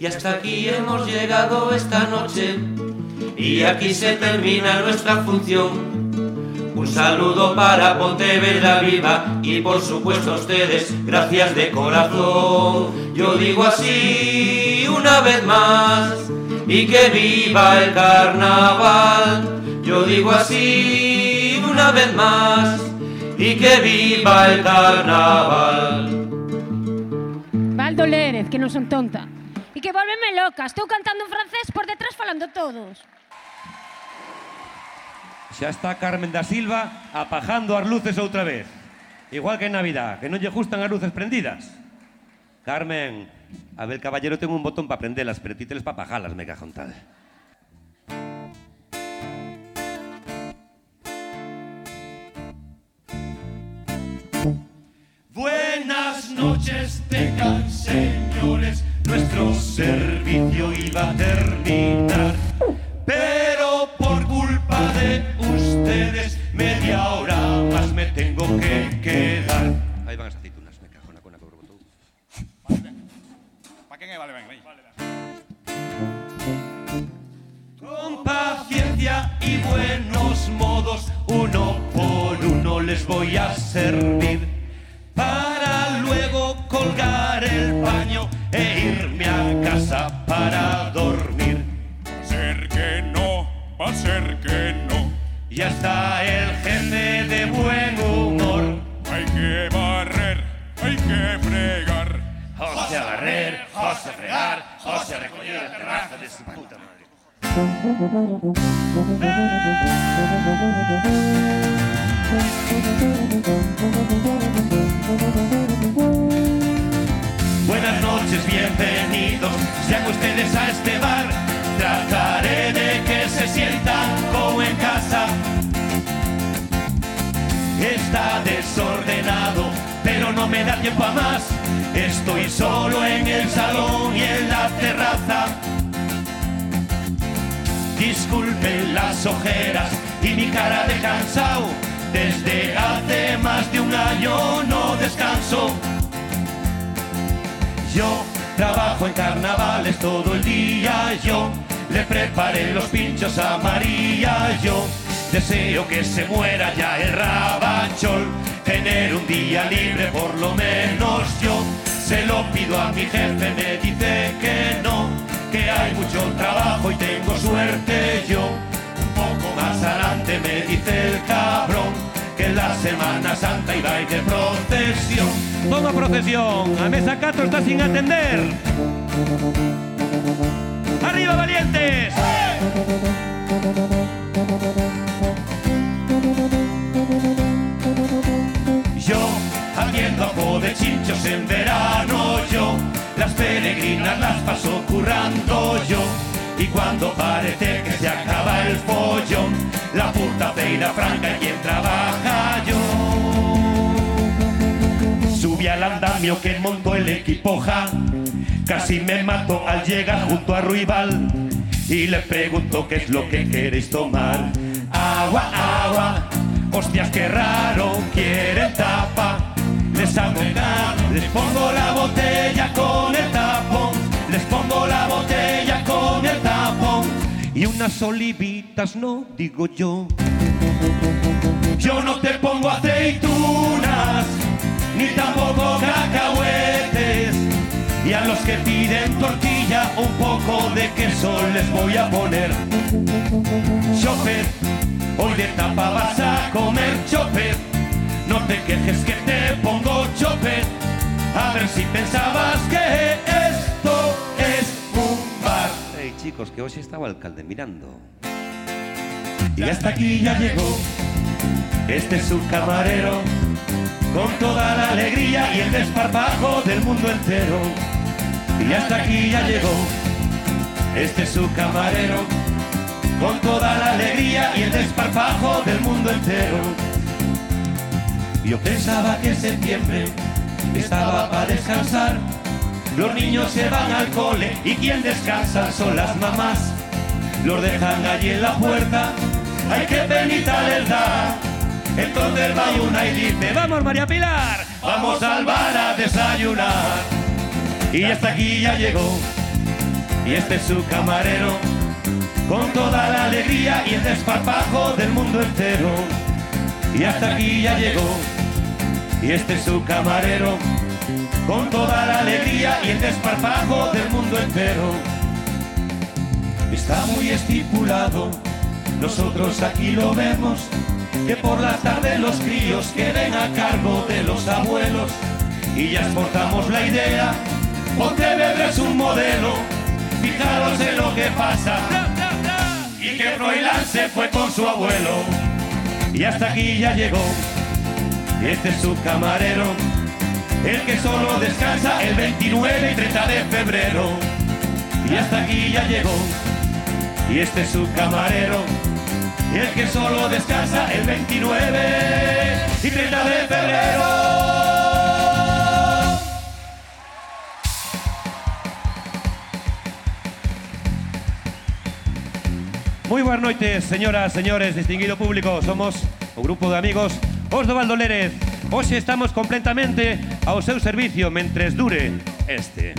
Y hasta aquí hemos llegado esta noche y aquí se termina nuestra función. Un saludo para Pontevedra Viva y por supuesto a ustedes, gracias de corazón. Yo digo así una vez más y que viva el carnaval. Yo digo así una vez más y que viva el carnaval. Valdo Lérez, que non son tonta. E que volveme loca, estou cantando en francés por detrás falando todos. Xa está Carmen da Silva apajando as luces outra vez. Igual que en Navidad, que non lle gustan as luces prendidas. Carmen, Abel Caballero ten un botón para prendelas, pero ti teles para apajalas, me cajo tal. Buenas noches tengan señores, nuestro servicio iba a terminar, pero por culpa de ustedes media hora más me tengo que quedar. Aí van as aceitunas, me cajo na cona que botou. Pa quen é? Vale, ben, ven. Con paciencia y buenos modos, uno por uno les voy a servir. Para luego colgar el paño e irme a casa para dormir. Ser que no, va a ser que no. Ya está el jefe de buen humor. Hay que barrer, hay que fregar. José a barrer, José a fregar, José a recoger la terraza de su puta madre. Buenas noches, bienvenidos, sean ustedes a este bar. Trataré de que se sientan como en casa. Está desordenado, pero no me da tiempo a más. Estoy solo en el salón y en la terraza. Disculpen las ojeras y mi cara de cansado. Desde hace más de un año no descanso. Yo trabajo en carnavales todo el día. Yo le preparé los pinchos a María. Yo deseo que se muera ya el rabachol. Tener un día libre por lo menos yo. Se lo pido a mi jefe, me dice que no. Que hay mucho trabajo y tengo suerte yo. Un poco más adelante me dice el cabrón que la Semana Santa iba a ir de procesión. Toma procesión, a mesa 4 está sin atender. ¡Arriba, valientes! Yo, haciendo ajo de chinchos en verano, yo, las peregrinas las paso currando yo. Y cuando parece que se acaba el follón, la puta feira franca y quien trabaja yo. Subí al andamio que montó el equipoja, casi me mató al llegar junto a Ruibal. Y le pregunto qué es lo que queréis tomar. Agua, agua, hostias, qué raro, quieren tapa. Les hago les pongo la botella con el unas no digo yo. Yo no te pongo aceitunas, ni tampoco cacahuetes. Y a los que piden tortilla, un poco de queso les voy a poner. Chofer, hoy de tapa vas a comer chofer. No te quejes que te pongo chofer. A ver si pensabas que chicos, que hoxe estaba alcalde mirando. Y hasta aquí ya llegó este su camarero con toda la alegría y el desparpajo del mundo entero. Y hasta aquí ya llegó este su camarero con toda la alegría y el desparpajo del mundo entero. Yo pensaba que septiembre estaba para descansar. Los niños se van al cole y quien descansa son las mamás. Los dejan allí en la puerta, hay que penita les da. Entonces va una y dice, vamos María Pilar, vamos al bar a desayunar. Y hasta aquí ya llegó y este es su camarero, con toda la alegría y el desparpajo del mundo entero. Y hasta aquí ya llegó, y este es su camarero, con toda la alegría y el desparpajo del mundo entero. Está muy estipulado, nosotros aquí lo vemos, que por la tarde los críos queden a cargo de los abuelos y ya exportamos la idea. Pontevedra es un modelo, fijaros en lo que pasa. Y que Froilán se fue con su abuelo. Y hasta aquí ya llegó. Este es su camarero, el que solo descansa el 29 y 30 de febrero. Y hasta aquí ya llegó. Y este es su camarero, el que solo descansa el 29 y 30 de febrero. Moi boas noites, señoras, señores, distinguido público. Somos o grupo de amigos Os do Valdolérez. Hoxe estamos completamente ao seu servicio mentres dure este.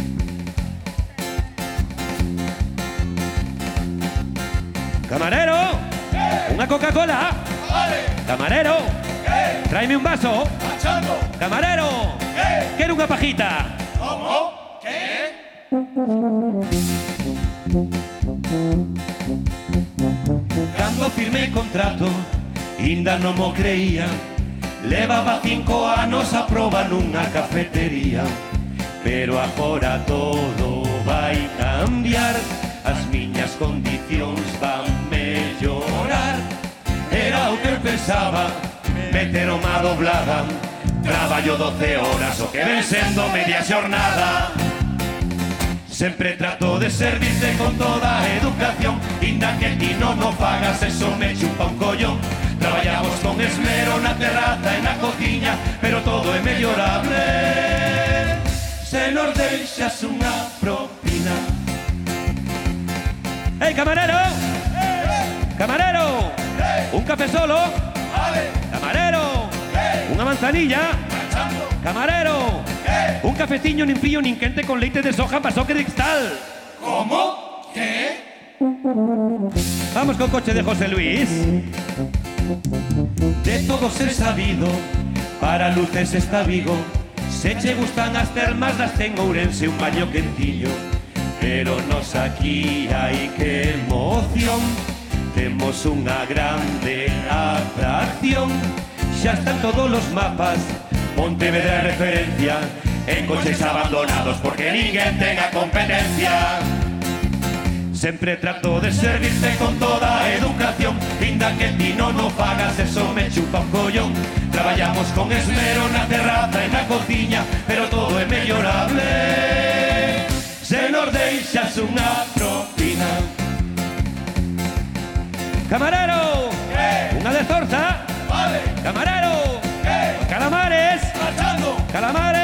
Camarero, unha Coca-Cola. Camarero, tráeme un vaso. Camarero, quero unha pajita. Cando firmei contrato, ainda non mo creía Levaba cinco anos a proba nunha cafetería Pero agora todo vai cambiar. As miñas condicións van mellorar. Era o que pensaba Meter uma doblada. Traballo 12 horas o que ven sendo media xornada. Sempre trato de servirte con toda a educación. Inda que ti non o fagas, eso me chupa un collón. Traballamos con esmero na terraza e na cociña Pero todo é mellorable Se nos deixas unha propina ¡Hey, camarero! ¡Camarero! ¿Un café solo? ¡Camarero! ¿Una manzanilla? ¡Camarero! Un cafeciño nin frío nin quente con leite de soja para soque de cristal. Como? Que? Vamos con coche de José Luis. De todo ser sabido, para luces está Vigo. Se che gustan as termas das ten Ourense un baño quentillo. Pero nos aquí hai que emoción. Temos unha grande atracción. Xa están todos os mapas Pontevedra é referencia. En coches abandonados porque ninguén ten a competencia. Sempre trato de servirte con toda educación Inda que ti non o fagas, eso me chupa un collón Traballamos con esmero na terraza e na cociña Pero todo é mellorable Se nos deixas unha propina ¡Camarero! ¿Una de zorza? Vale, ¡Camarero! eh, ¡Calamares! marchando ¡Calamares!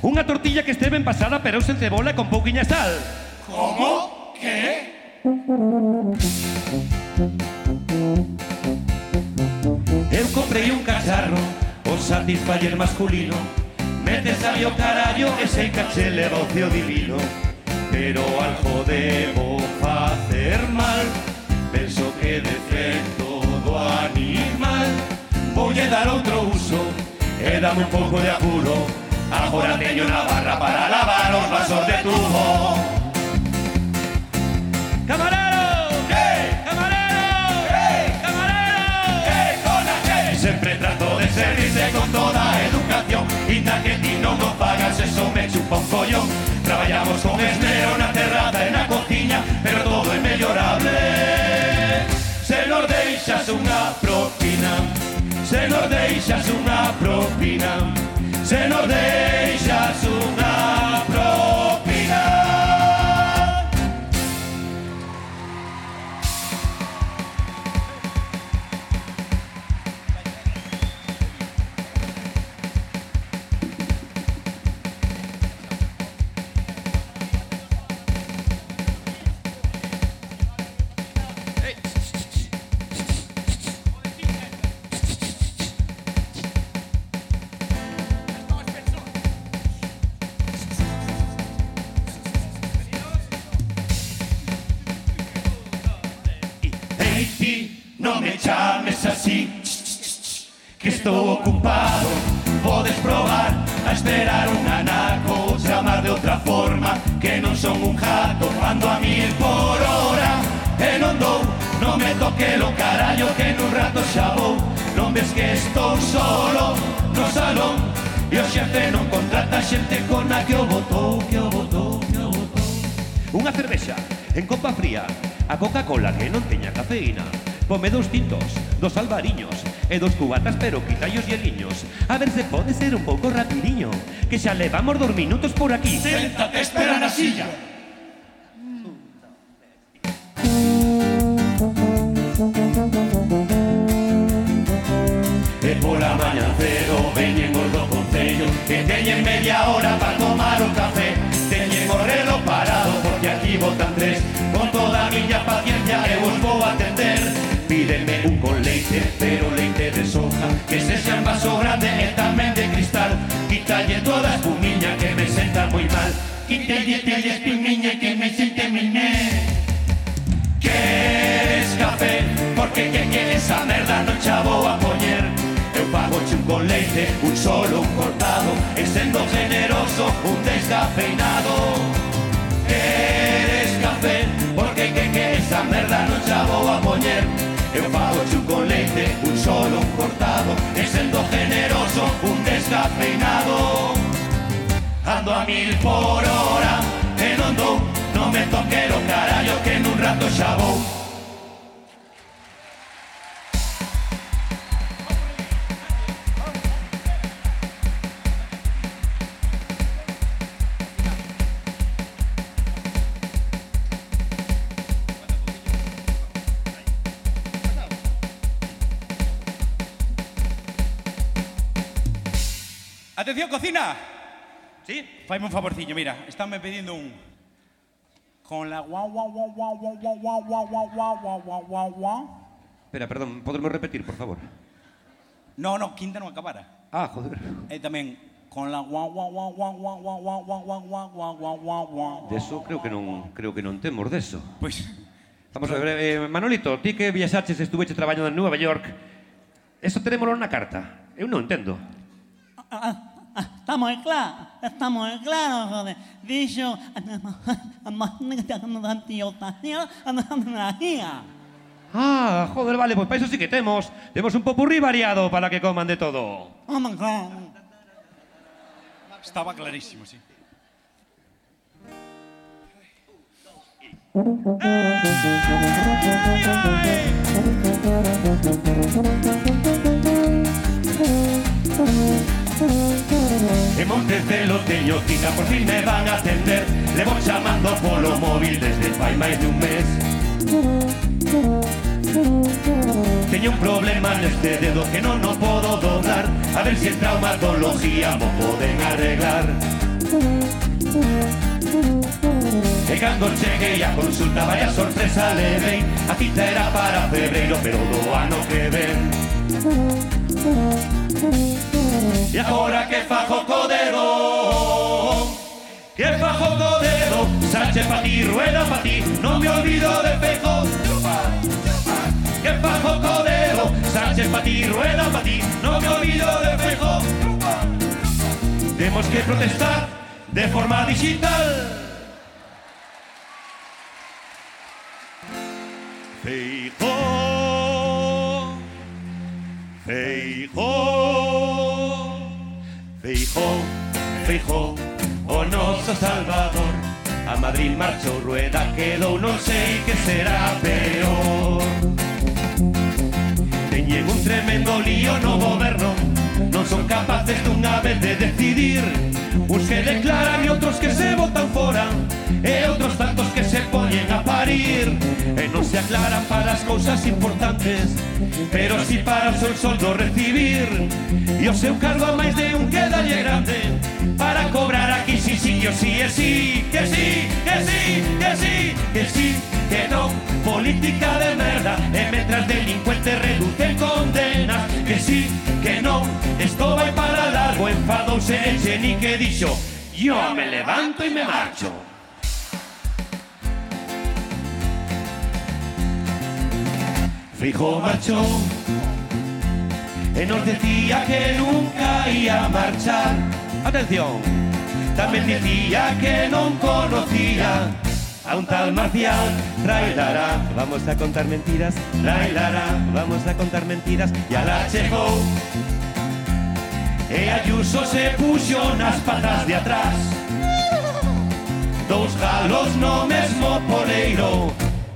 Unha tortilla que este ben pasada pero sen cebola con pouquiña sal. Como? Que? Eu comprei un cacharro O satisfaller masculino Mete sabio carallo E sei caché leva o divino Pero algo debo facer mal Penso que defecto do animal Voulle dar outro uso E dame un pouco de apuro Agora teño na barra para lavar os vasos de tubo ¡Camarero! ¡Camarero! ¡Camarero! Sempre trato de servirte con toda educación. Inda que ti non o pagas, eso me chupa un collón Traballamos con esmero na terraza e na cociña Pero todo é mellorable Se nos deixas unha propina Se nos deixas unha propina Se nos cubatas pero quitallos y hieliños A ver se pode ser un pouco rapidiño Que xa levamos dos minutos por aquí. Séntate, espera na silla. Descafeinado. Queres café? Porque que que esa merda non xa vou a poñer Eu un con leite, un solo, un cortado E sendo generoso, un descafeinado. Ando a mil por hora E non dou, non me toque o carallo Que nun rato xa vou Faime un favorciño, mira, estánme pedindo un con la guau guau guau guau guau guau guau guau guau guau guau guau guau. Espera, perdón, podemos repetir, por favor? No, no, quinta non acabara. Ah, joder. E tamén con la guau guau guau guau guau guau guau guau guau guau guau guau guau. Deso creo que non creo que non temos deso. Pois Vamos a ver, eh, Manolito, ti que viaxaches estuveche traballando en Nova York, eso tenémolo na carta. Eu non entendo. Ah, ah. Claro, está moi claro, joder. Dixo, Ah, joder, vale, pois para iso sí que temos Temos un popurrí variado para que coman de todo estaba clarísimo, sí. En Montecelo Tellocita por fin me van a atender. Levo chamando polo móvil desde fai máis de un mes. Teño un problema neste dedo que non o podo doblar. A ver se si en traumatología mo poden arreglar. E cando cheguei a consulta vai a sorpresa levei A cita era para febreiro pero do ano que ven E agora que fajo co dedo Que fajo co dedo Sánchez pa ti, rueda pa ti Non me olvido de Fejo. Que fajo co dedo Sánchez pa ti, rueda pa ti Non me olvido de Fejo. Temos que protestar de forma digital Feijó Feijó, Feijó O Salvador. A Madrid marchou rueda quedou Non sei que será peor. Teñen un tremendo lío no goberno Non son capaces dunha vez de decidir. Uns que declaran e outros que se votan fora E eh, outros tantos que se poñen a parir. Eh, e non se aclaran para as cousas importantes Pero si para o seu soldo recibir. E o seu cargo a máis de un quedalle grande Para cobrar aquí si si o si e si Que si, que si, que si, que si, que non Política de merda eh, E mentras delincuentes reducen condena. Que sí, que non, esto vai para largo Enfadouse el Geni que dixo Yo me levanto y me Fijo marchó nos decía que nunca ia marchar. Atención. Tamén dicía que non conocía a un tal Marcial. Trailará, Vamos a contar mentiras. trailará Vamos a contar mentiras. E ala chegou E Ayuso se puxo nas patas de atrás. Dous galos no mesmo poleiro.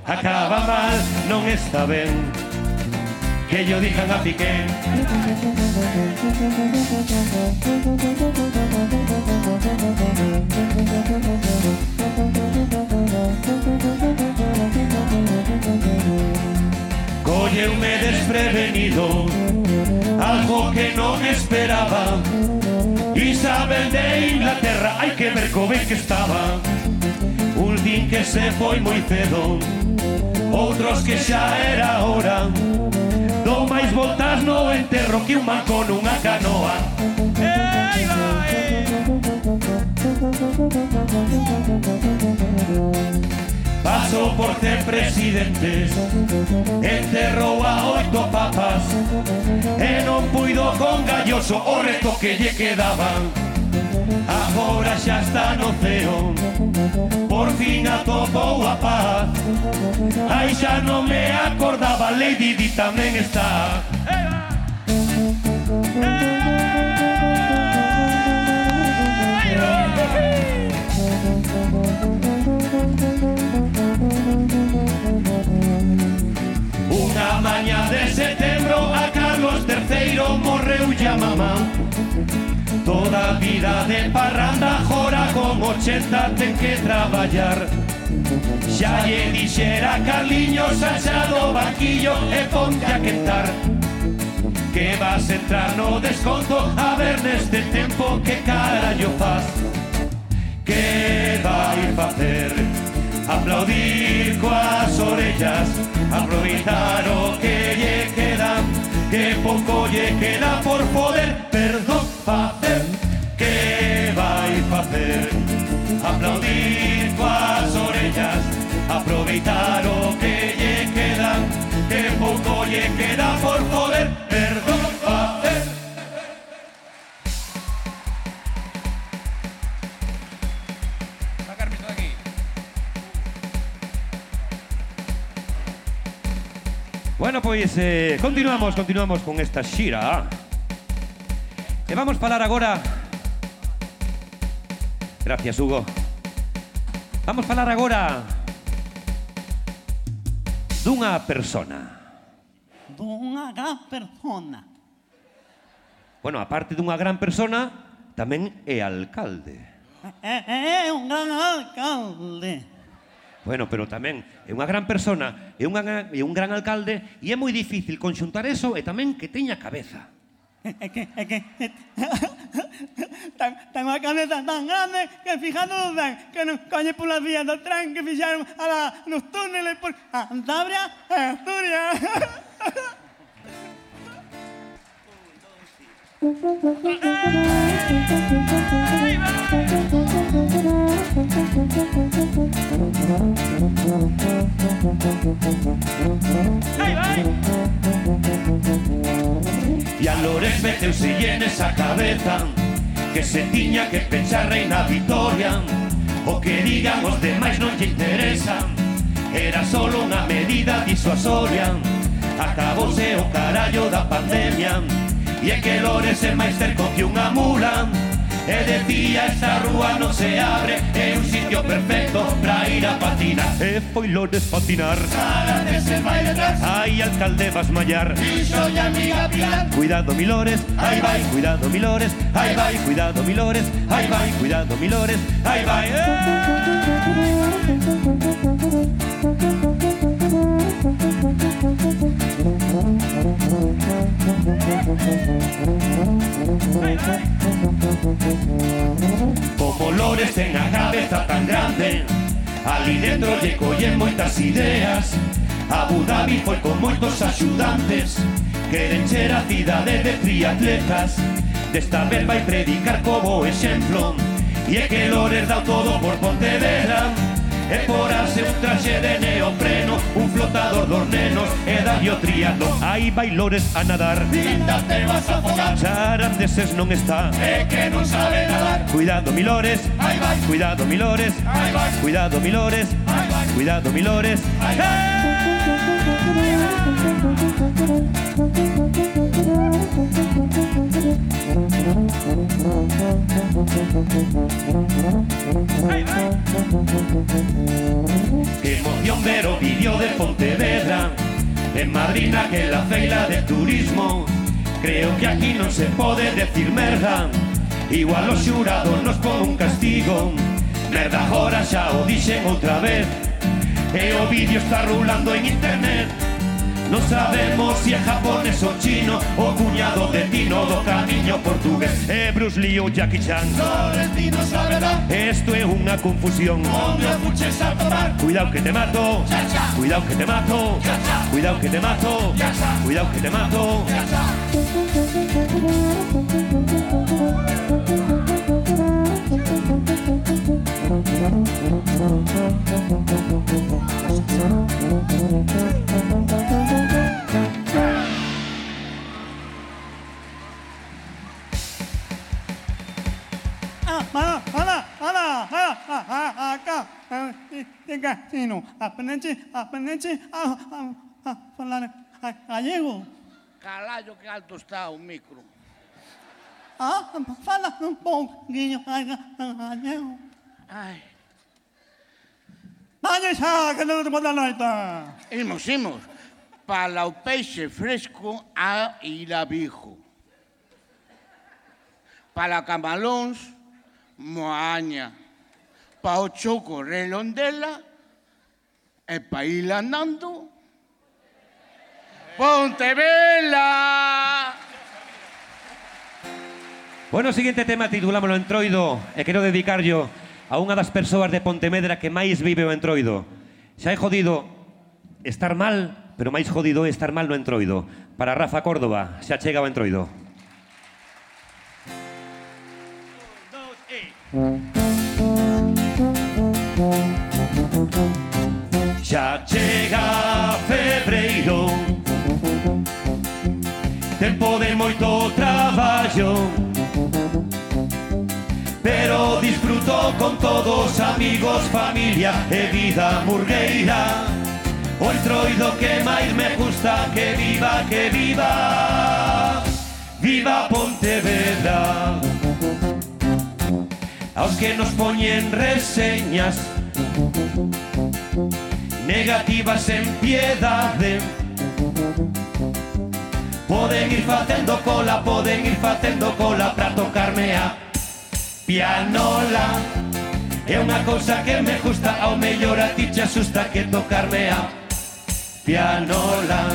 Acaba mal, non está ben. Que yo dixan a Piqué Colleume desprevenido Algo que non esperaba Isabel de Inglaterra Hai que ver co ben que estaba. Un din que se foi moi cedo Outros que xa era hora. Dou máis voltas no enterro Que un man con unha canoa. Ei! Pasou por tres presidentes, enterrou a oito papas. E non puido con galloso o resto que lle quedaban. Agora xa está no ceo, por fin atopou a paz. Aí xa non me acordaba, Lady Di tamén está. Eva! Eva! Unha mañá de setembro a Carlos III morreu ya mamá. Toda vida de parranda jora con 80 ten que traballar Xa lle dixera Carliños achado banquillo e ponte a quentar Que vas entrar no desconto a ver neste tempo que carallo faz. Que vai facer Aplaudir coas orellas Aproveitar o que lle queda Que pouco lle queda por poder. Perdón facer Que vai facer Aplaudir coas orellas Aproveitar o que lle queda Que pouco lle queda por poder Bueno, pois eh, continuamos, continuamos con esta xira E vamos falar agora Gracias, Hugo. Vamos falar agora Dunha persona. Dunha gran persona. Bueno, aparte dunha gran persona Tamén é alcalde. É, é, é un gran alcalde. Bueno, pero tamén é unha gran persona, é, unha, é un gran alcalde e é moi difícil conxuntar eso e tamén que teña cabeza. É que, é que, ten tan, tan unha cabeza tan grande que fijándonos ben, que non coñe pola vía do tren que fixaron a la, nos túneles por Antabria e Asturias. E a Lores meteuselle esa cabeza Que se tiña que pensar reina Vitoria O que digan os demais non lle interesa. Era solo unha medida disuasoria Acabouse o carallo da pandemia. E é que Lores é máis cerco que unha mula E decía esta rúa non se abre É un sitio perfecto pra ir a patinar E foi Lores patinar. Agárate se vai detrás Ai, alcalde, vas mallar. Dixo ya amiga Pilar Cuidado, Milores. Ahí vai. Cuidado, Milores. Ahí vai. Cuidado, Milores. Ahí vai. Cuidado, Milores. Ahí vai Co colores ten a cabeza tan grande Ali dentro lle collen moitas ideas. Abu Dhabi foi con moitos axudantes Queren ser a cidade de triatletas Desta vez vai predicar como exemplo E é que Lores dao todo por Pontevedra E porase un traxe de neopreno Un flotador dos nenos e da triatlón Hai bailores a nadar. Linda te vas a afogar. Charandeses non está É que non sabe nadar. Cuidado milores. Ai vai Cuidado milores. Ai vai Cuidado milores. Ai vai Cuidado milores. Ai vai hey! Emoción Vero vivió de Pontevedra, En Madrid naquela feila de turismo. Creo que aquí non se pode decir merda, igual o xurado nos pon un castigo. Merda, agora xa o dixen outra vez, e o vídeo está rulando en internet. Non sabemos si é japonés ou chino O cuñado de Tino do camiño portugués. É Bruce Lee ou Jackie Chan. Florentino sabe dar. Esto é unha confusión. O fuches a tomar. Cuidado que te mato, cuidado que te mato, cuidado que te mato, cuidado que te mato. Ya Gatinho, aprende, aprende a, a, a falar gallego. Caralho, que alto está o micro. Ah, fala um pouquinho, Daniel. Xa, que non te poda noita. imos, imos. Para o peixe fresco a irabijo. Para camalóns, moaña. Para o choco, relondela. E para ir andando, Pontevela. Bueno, o seguinte tema titulámoslo Entroido e quero dedicarlo a unha das persoas de Pontemedra que máis vive o entroido. Xa é jodido estar mal, pero máis jodido é estar mal no entroido. Para Rafa Córdoba, xa chega o entroido. Xa chega febreiro Tempo de moito traballo con todos amigos, familia e vida murgueira. O entroido que máis me gusta que viva, que viva. Viva Pontevedra. Aos que nos poñen reseñas Negativas en piedade Poden ir facendo cola, poden ir facendo cola Pra tocarme a Pianola É unha cousa que me gusta Ao mellor a ti te asusta que tocarme a Pianola.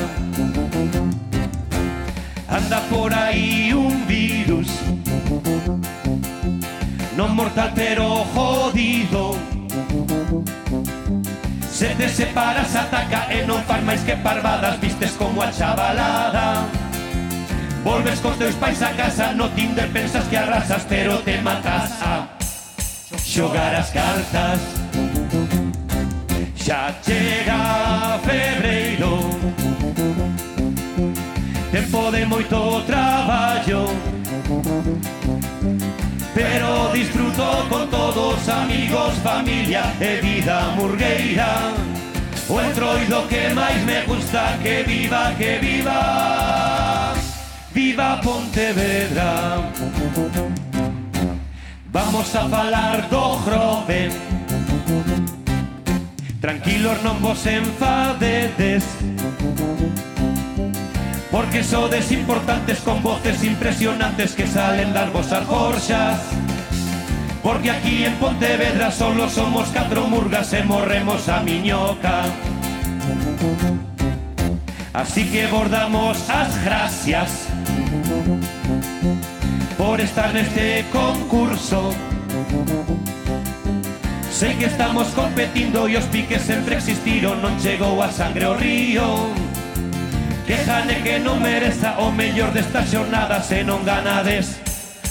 Anda por aí un virus Non mortal pero jodido. Se te separas, ataca e non faz máis que parvadas Vistes como a chavalada. Volves cos teus pais a casa No Tinder pensas que arrasas Pero te matas. Ah, a Xogar as cartas. Xa chega febreiro. Tempo de moito traballo. Pero disfruto con todos amigos, familia e vida murgueira. O entroido que máis me gusta que viva, que viva. Viva Pontevedra. Vamos a falar do Grove Tranquilos non vos enfadedes Porque sodes importantes con voces impresionantes que salen das vosas gorxas Porque aquí en Pontevedra solo somos catro murgas e morremos a miñoca. Así que bordamos as gracias por estar neste concurso Sei que estamos competindo e os piques sempre existiron Non chegou a sangre ao río. Que jane que non mereza o mellor desta xornada Se non ganades,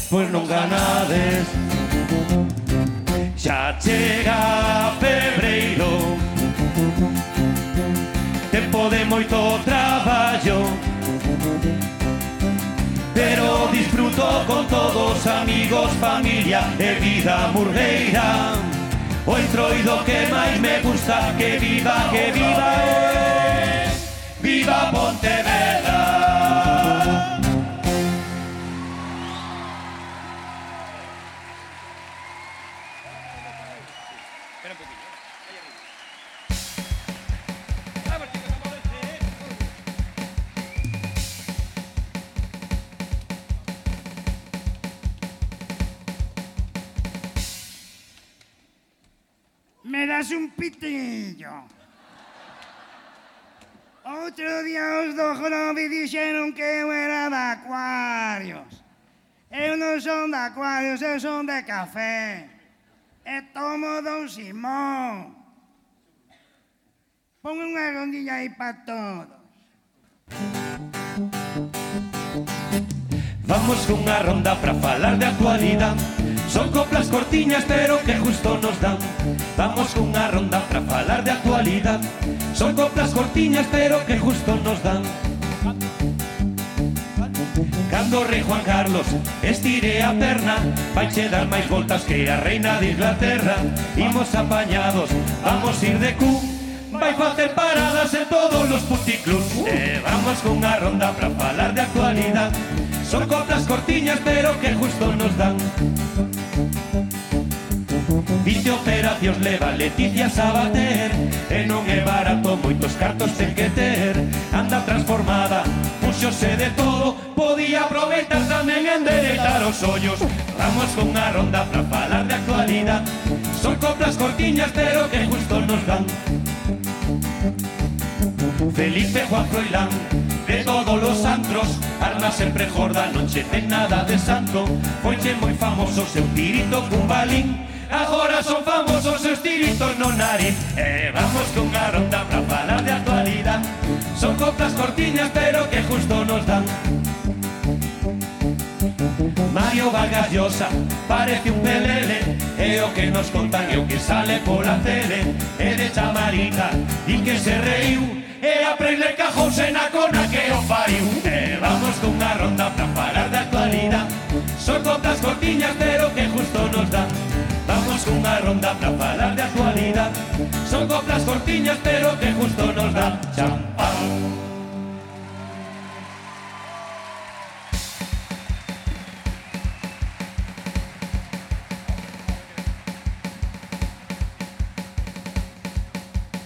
pois non ganades. Xa chega febreiro Tempo de moito traballo pero disfruto con todos amigos, familia e vida murgueira O entroido que máis me gusta, que viva, que viva Viva Pontevedra. das un pitillo. Outro día os do Grobi dixeron que eu era de Acuarios. Eu non son de Acuarios, eu son de café. E tomo Don Simón. Pon unha rondilla aí para todos. Vamos cunha ronda para falar de actualidade Son coplas cortiñas pero que justo nos dan. Damos cunha ronda para falar de actualidade. Son coplas cortiñas pero que justo nos dan. Cando rei Juan Carlos estire a perna Vaiche dar máis voltas que a reina de Inglaterra. Imos apañados, vamos ir de cu. Vai facer paradas en todos os puticlubs E vamos cunha ronda para falar de actualidade. Son coplas cortiñas pero que justo nos dan. 20 operacións leva Leticia Sabater. E non é barato, moitos cartos ten que ter. Anda transformada, puxose de todo. Podía aproveitar tamén endereitar os ollos. Vamos con a ronda pra falar de actualidade Son coplas cortiñas pero que justo nos dan. Felipe Juan Froilán Xornada sempre jorda, non che ten nada de santo. Foiche moi famoso seu tirito cun balín. Agora son famosos seus tiritos no nariz. E vamos cunha ronda pra falar de actualidade Son coplas cortiñas pero que justo nos dan. Mario Vargas Llosa parece un pelele. E o que nos contan é o que sale pola tele. E de chamarita, e que se reiu. E aprende cajouse na cona que o fariu E eh, vamos cunha ronda pra falar da actualidade Son contas cortiñas pero que justo nos dá Vamos cunha ronda pra falar de actualidade Son coplas cortiñas pero que justo nos dá Champán.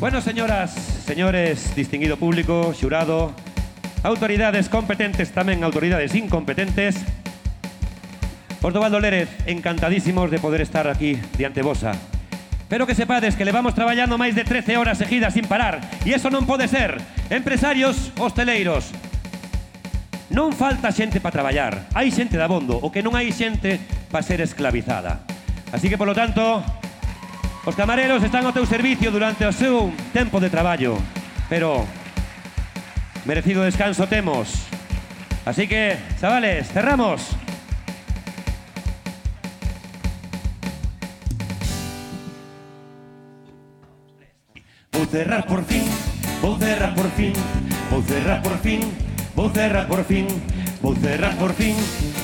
Bueno, señoras, señores, distinguido público, xurado, autoridades competentes, tamén autoridades incompetentes, Os do Valdo Lérez, encantadísimos de poder estar aquí diante vosa. Pero que sepades que levamos traballando máis de 13 horas seguidas sin parar E iso non pode ser Empresarios, hosteleiros Non falta xente para traballar Hai xente de abondo O que non hai xente para ser esclavizada Así que, polo tanto, Os camareros están ao teu servicio durante o seu tempo de traballo, pero merecido descanso temos. Así que, chavales, cerramos. Vou cerrar por fin, vou cerrar por fin, vou cerrar por fin, vou cerrar por fin, vou cerrar por fin,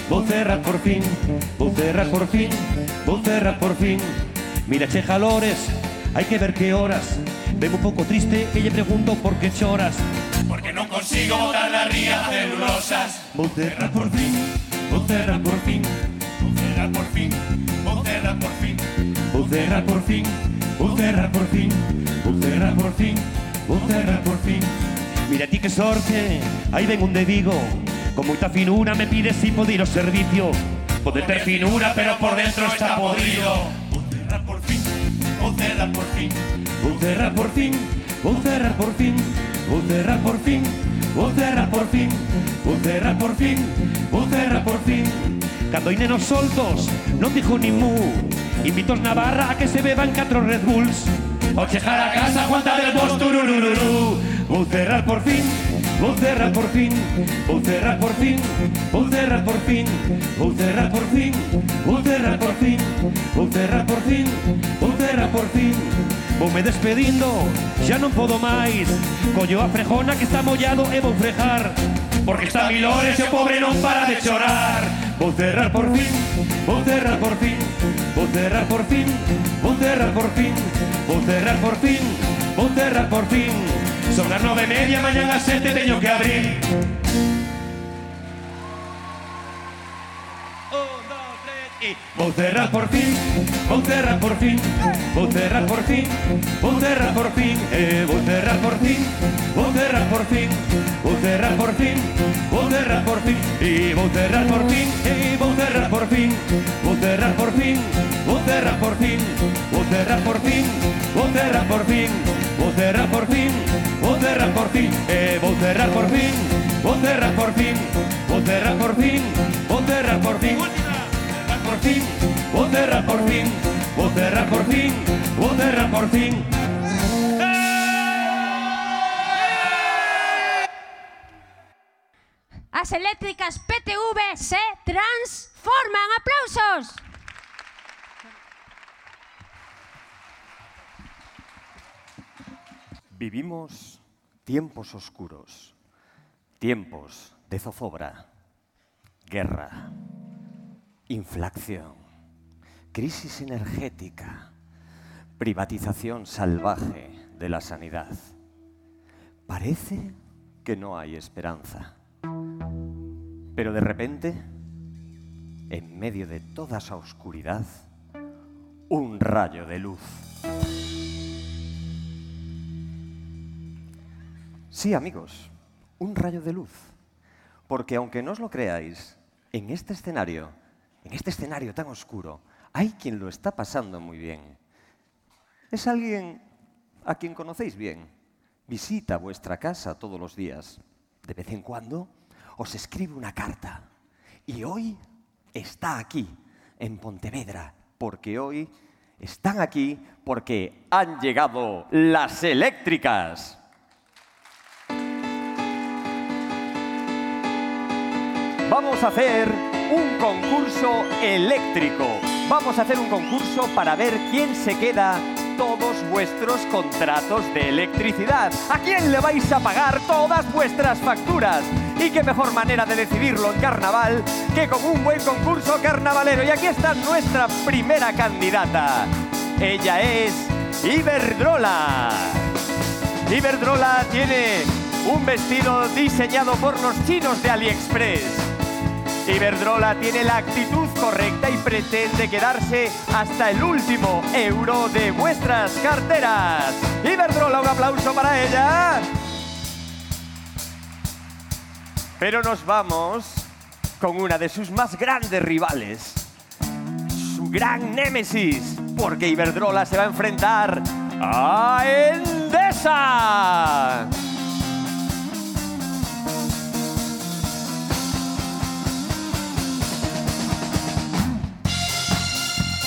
vou cerrar por fin, vou cerrar por fin, vou cerrar por fin. Vou cerrar por fin. Mira, che jalores, hai que ver que horas. Vemo un pouco triste que lle pregunto por que choras. Porque non consigo botar la ría celulosas. Vou cerrar por fin, vou cerrar por fin, Vou cerrar por fin, vou cerrar por fin. vou cerrar por fin, vou cerrar por fin, vou cerrar por fin, vou cerrar por fin. Mira ti que sorte, aí ven un de Vigo. Con moita finura me pide si pode ir ao servicio. Pode ter finura, pero por dentro está podrido. Cerrar por fin. Vou cerrar por fin, vou cerrar por fin, vou cerrar por fin, vou cerrar por fin, vou cerrar por fin, vou cerrar por fin. Cando nenos soltos, non dixo ni mu. Invitos na barra a que se beban catro Red Bulls. Ao chegar a casa, aguanta del boss tururururu. Vou cerrar por fin, Vou cerrar por fin, vou cerrar por fin, vou cerrar por fin, vou cerrar por fin, vou cerrar por fin, vou cerrar por fin, vou cerrar por fin. Vou me despedindo, xa non podo máis Collo a frejona que está mollado e vou frejar Porque está mil horas e o pobre non para de chorar Vou cerrar por fin, vou cerrar por fin Vou cerrar por fin, vou cerrar por fin Vou cerrar por fin, vou cerrar por fin, vou cerrar por fin. Son as nove e media, mañan as sete teño que abrir y Vou cerrar por fin, vou cerrar por fin, vou cerrar por fin, vou cerrar por fin, eh, cerrar por fin, vou cerrar por fin, vou cerrar por fin, vou cerrar por fin, y vou cerrar por fin, eh, vou cerrar por fin, vou cerrar por fin, vou cerrar por fin, vou cerrar por fin, vou cerrar por fin, vou cerrar por fin, cerrar por fin, eh, vou cerrar por fin, vou cerrar por fin, vou cerrar por fin, vou cerrar por fin, por fin, vou cerrar por fin, vou cerrar por fin, vou cerrar por fin. As eléctricas PTV se transforman. ¡Aplausos! vivimos tiempos oscuros, tiempos de zozobra, guerra, inflación, crisis energética, privatización salvaje de la sanidad. Parece que no hay esperanza. Pero de repente, en medio de toda esa oscuridad, un rayo de luz. Sí, amigos, un rayo de luz. Porque aunque no os lo creáis, en este escenario, en este escenario tan oscuro, hay quien lo está pasando muy bien. Es alguien a quien conocéis bien. Visita vuestra casa todos los días. De vez en cuando os escribe una carta. Y hoy está aquí, en Pontevedra, porque hoy están aquí porque han llegado las eléctricas. Vamos a hacer un concurso eléctrico. Vamos a hacer un concurso para ver quién se queda todos vuestros contratos de electricidad. ¿A quién le vais a pagar todas vuestras facturas? Y qué mejor manera de decidirlo en carnaval que con un buen concurso carnavalero. Y aquí está nuestra primera candidata. Ella es Iberdrola. Iberdrola tiene un vestido diseñado por los chinos de AliExpress. Iberdrola tiene la actitud correcta y pretende quedarse hasta el último euro de vuestras carteras. Iberdrola, un aplauso para ella. Pero nos vamos con una de sus más grandes rivales, su gran némesis, porque Iberdrola se va a enfrentar a Endesa.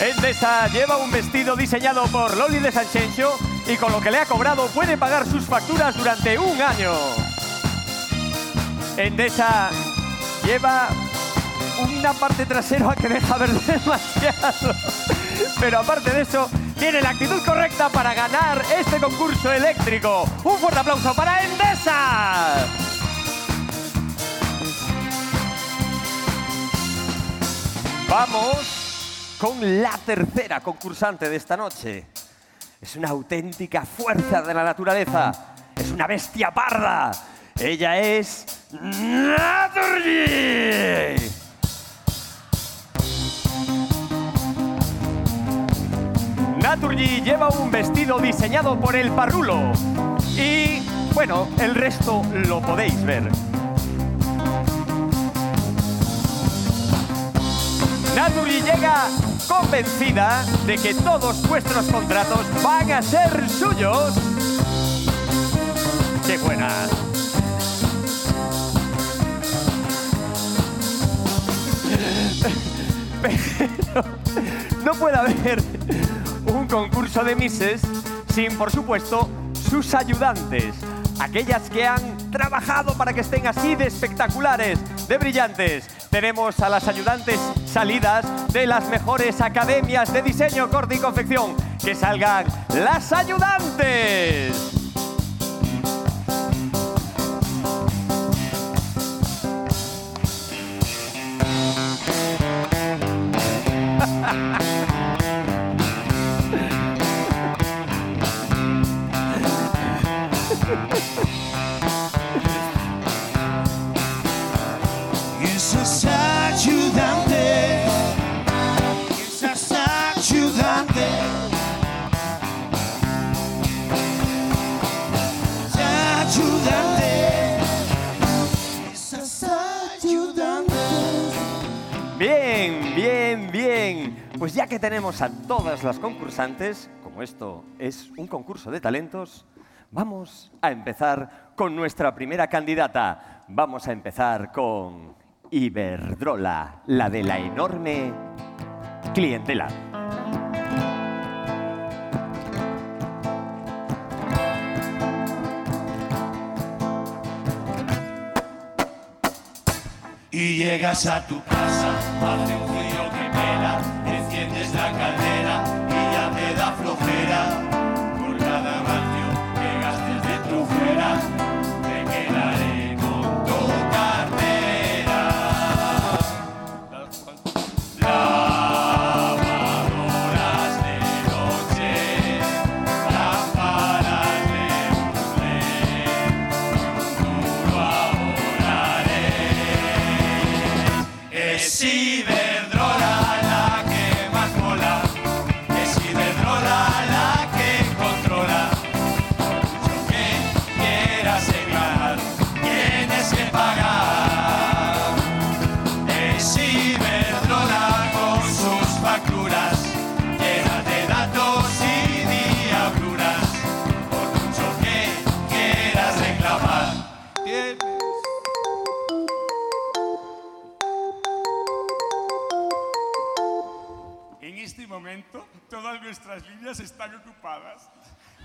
Endesa lleva un vestido diseñado por Loli de Sanchencho y con lo que le ha cobrado puede pagar sus facturas durante un año. Endesa lleva una parte trasera que deja ver demasiado. Pero aparte de eso, tiene la actitud correcta para ganar este concurso eléctrico. Un fuerte aplauso para Endesa. Vamos con la tercera concursante de esta noche. Es una auténtica fuerza de la naturaleza. Es una bestia parda. Ella es Naturgy. Naturgy lleva un vestido diseñado por el Parrulo. Y bueno, el resto lo podéis ver. Naturgy llega convencida de que todos vuestros contratos van a ser suyos. ¡Qué buena! No puede haber un concurso de Misses sin, por supuesto, sus ayudantes. Aquellas que han trabajado para que estén así de espectaculares, de brillantes. Tenemos a las ayudantes salidas de las mejores academias de diseño, corte y confección. Que salgan las ayudantes. Pues ya que tenemos a todas las concursantes, como esto es un concurso de talentos, vamos a empezar con nuestra primera candidata. Vamos a empezar con Iberdrola, la de la enorme clientela. Y llegas a tu casa, hace un frío que pela, enciendes la caldera y ya te da flojera. Por cada ratio que gastes de tu fuera, nuestras líneas están ocupadas.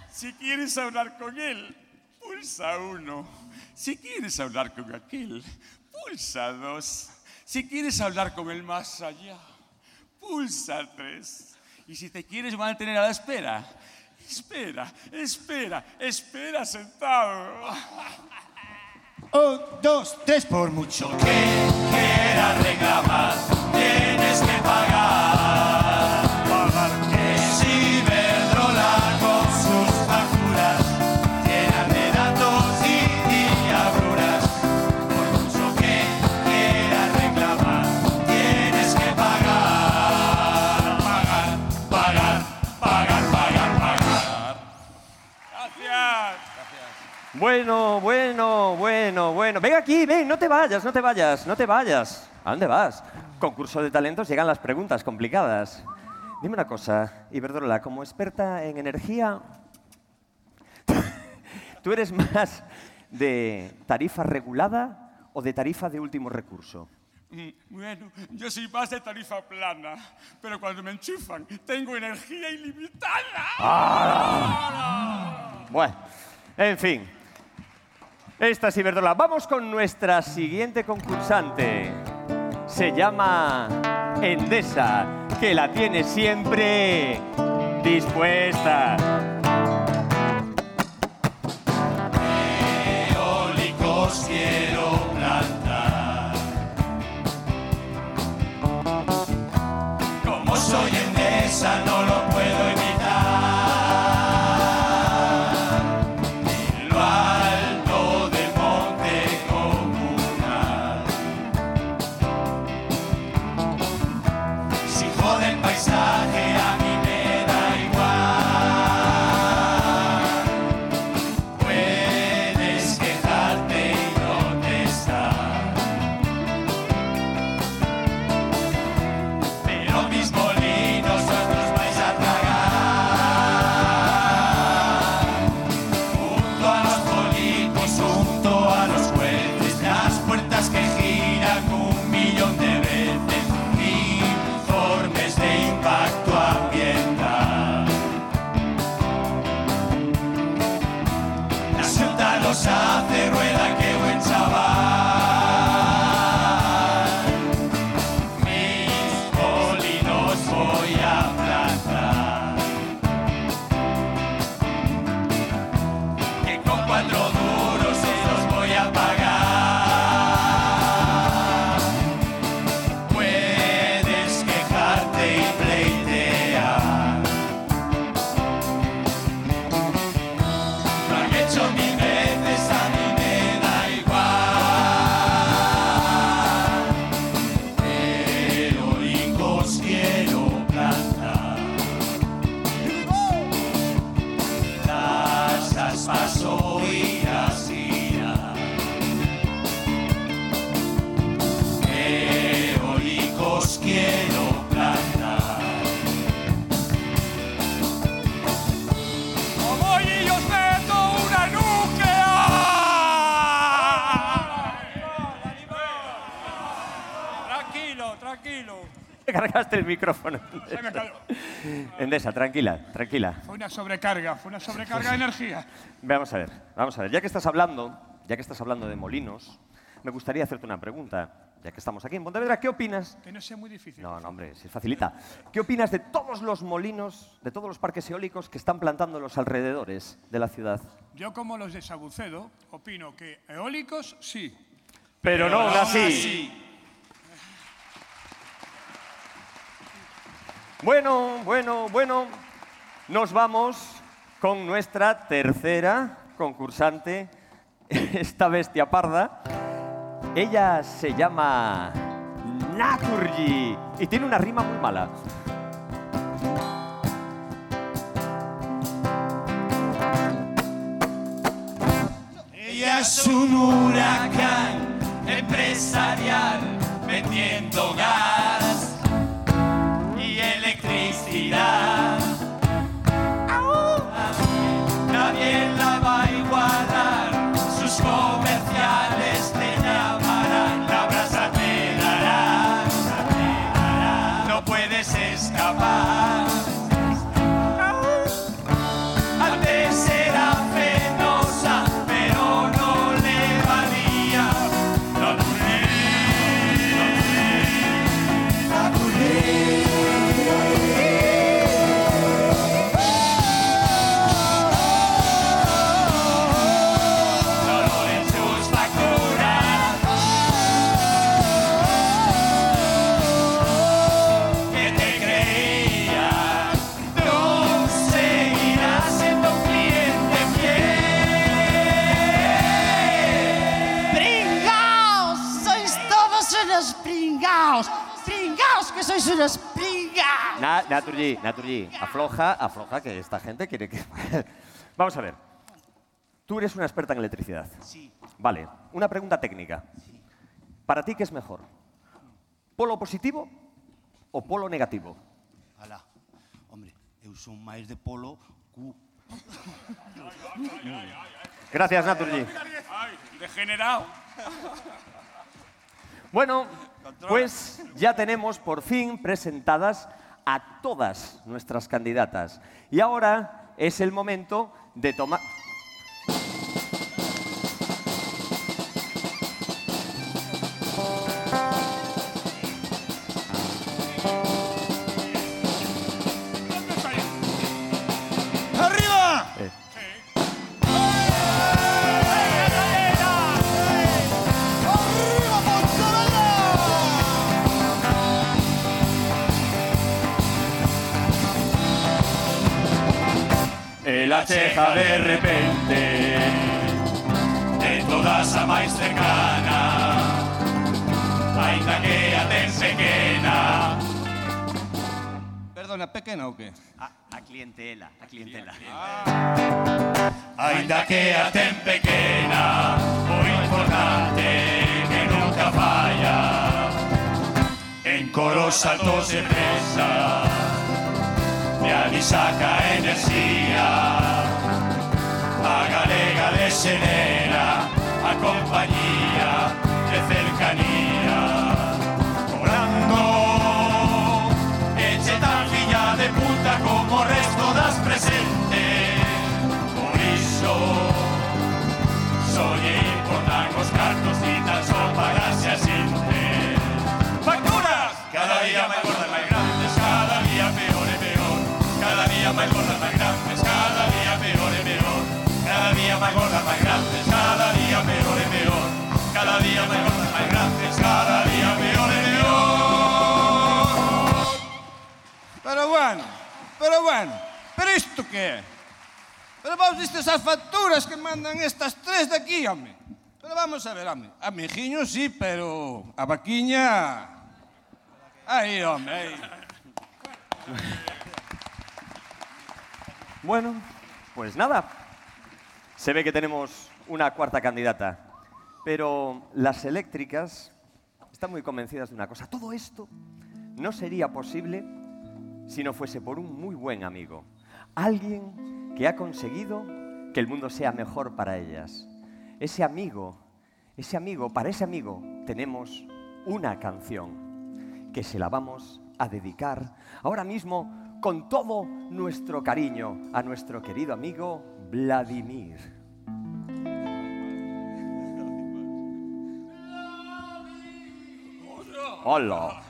Si quieres hablar con él, pulsa uno. Si quieres hablar con aquel, pulsa dos. Si quieres hablar con el más allá, pulsa tres. Y si te quieres mantener a la espera, espera, espera, espera sentado. Un, dos, tres, por mucho que quieras reclamar, tienes que pagar. Bueno, bueno, bueno, bueno. Ven aquí, ven, no te vayas, no te vayas, no te vayas. ¿A dónde vas? Concurso de talentos, llegan las preguntas complicadas. Dime una cosa, Iberdrola, como experta en energía, ¿tú eres más de tarifa regulada o de tarifa de último recurso? Mm, Bueno, yo soy más de tarifa plana, pero cuando me enchufan tengo energía ilimitada. Bueno, en fin. Esta es Iberdrola. Vamos con nuestra siguiente concursante. Se llama Endesa, que la tiene siempre dispuesta. Eólicos quiero plantar. Como soy endesa no lo cargaste el micrófono. Se me cayó. Endesa, tranquila, tranquila. Fue una sobrecarga, fue una sobrecarga de energía. Vamos a ver, vamos a ver. Ya que estás hablando, ya que estás hablando de molinos, me gustaría hacerte una pregunta. Ya que estamos aquí en Pontevedra, ¿qué opinas? Que no sea muy difícil. No, no, hombre, si facilita. ¿Qué opinas de todos los molinos, de todos los parques eólicos que están plantando en los alrededores de la ciudad? Yo, como los de Sabucedo, opino que eólicos sí. Pero no aún así. Bueno, bueno, bueno. Nos vamos con nuestra tercera concursante, esta bestia parda. Ella se llama Naturgy y tiene una rima muy mala. Ella es un huracán empresarial metiendo gas sois unos pringaos! Na, Naturgy, Naturgy, afloja, afloja, que esta gente quiere que... Vamos a ver. Tú eres una experta en electricidad. Sí. Vale, una pregunta técnica. ¿Para ti qué es mejor? ¿Polo positivo o polo negativo? Alá, hombre, eu son máis de polo cu. Gracias, Naturgy. Ay, degenerado. Bueno, pues ya tenemos por fin presentadas a todas nuestras candidatas. Y ahora es el momento de tomar... De repente. De todas a máis cercana Ainda que a ten pequena Perdona, pequena ou que? A, a clientela, a clientela. Ainda que a ten pequena O importante que nunca falla. En coros altos e presa Me alisaca enerxía A galega de xenera a compañía de cercanía. Cobrando eche tan filla de puta como o resto das presentes Por iso solle importan os cartos e tan só pagarse así. Máis gordas, máis grandes Cada día peor e peor Cada día máis gordas, máis grandes Cada día peor e peor Pero bueno, pero bueno, pero isto que é? Pero vos vistes as facturas que mandan estas tres de aquí, home. Pero vamos a ver, home. A mijiño sí, pero a vaquiña... Aí, home, aí. Bueno, pues nada. Se ve que tenemos una cuarta candidata. Pero las eléctricas están muy convencidas de una cosa. Todo esto no sería posible si no fuese por un muy buen amigo. Alguien que ha conseguido que el mundo sea mejor para ellas. Ese amigo, ese amigo, para ese amigo tenemos una canción que se la vamos a dedicar ahora mismo con todo nuestro cariño a nuestro querido amigo Vladimir. 好了。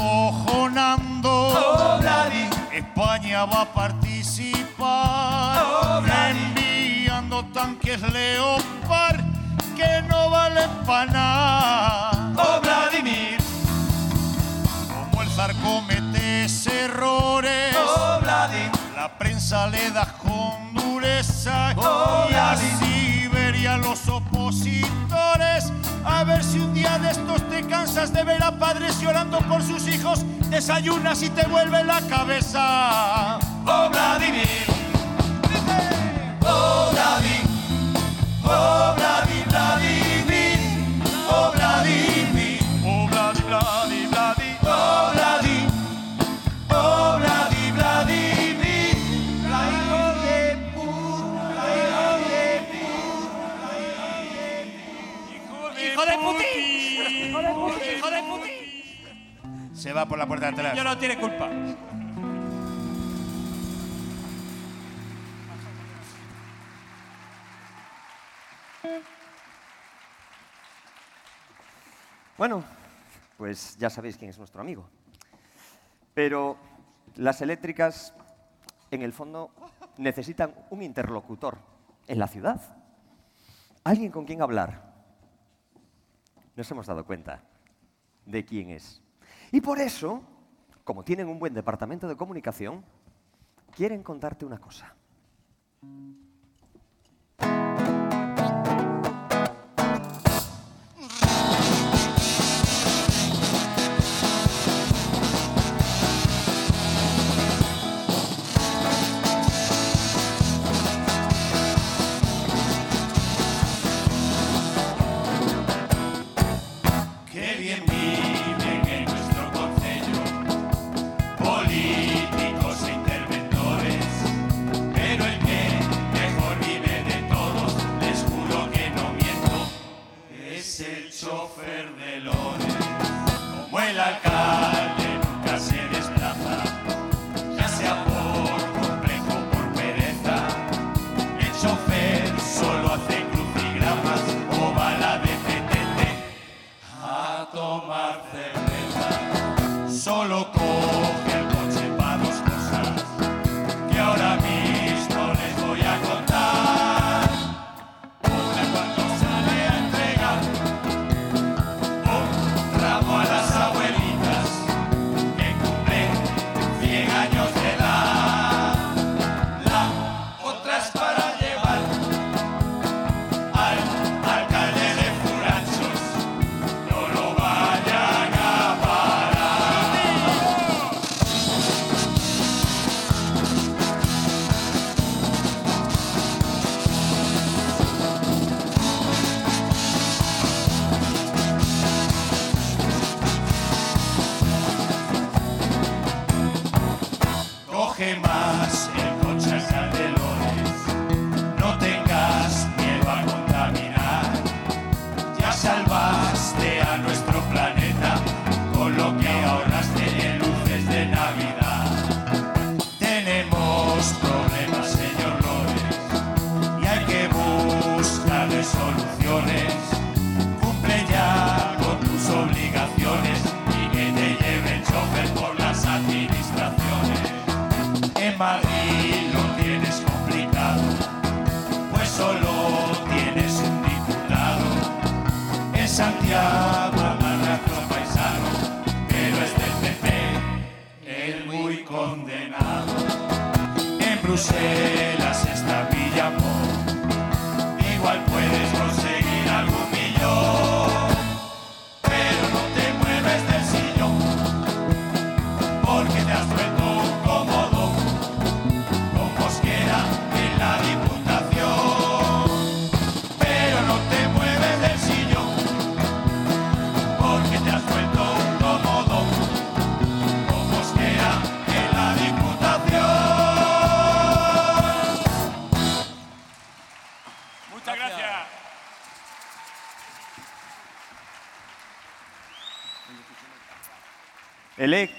Estás descojonando. Oh. España va a participar. Oh, enviando tanques Leopard que no valen para nada. Oh, Vladimir, Como el zar comete errores. oh, La prensa le da con dureza Oh, y a. Siberia los opositores. A ver si un día de estos te cansas de ver a padres llorando por sus hijos, desayunas y te vuelve la cabeza. oh, Vladimir, oh, Vladi, oh, Vladimir, Se va por la puerta de atrás. Yo no tiene culpa. Bueno, pues ya sabéis quién es nuestro amigo. Pero las eléctricas, en el fondo, necesitan un interlocutor en la ciudad. Alguien con quien hablar. Nos hemos dado cuenta de quién es. Y por eso, como tienen un buen departamento de comunicación, quieren contarte una cosa. El chofer de Lores. Como el alcalde nunca se desplaza, ya sea por complejo o por pereza, el chofer solo hace crucigramas o bala de petete a tomar cerveza. Solo coge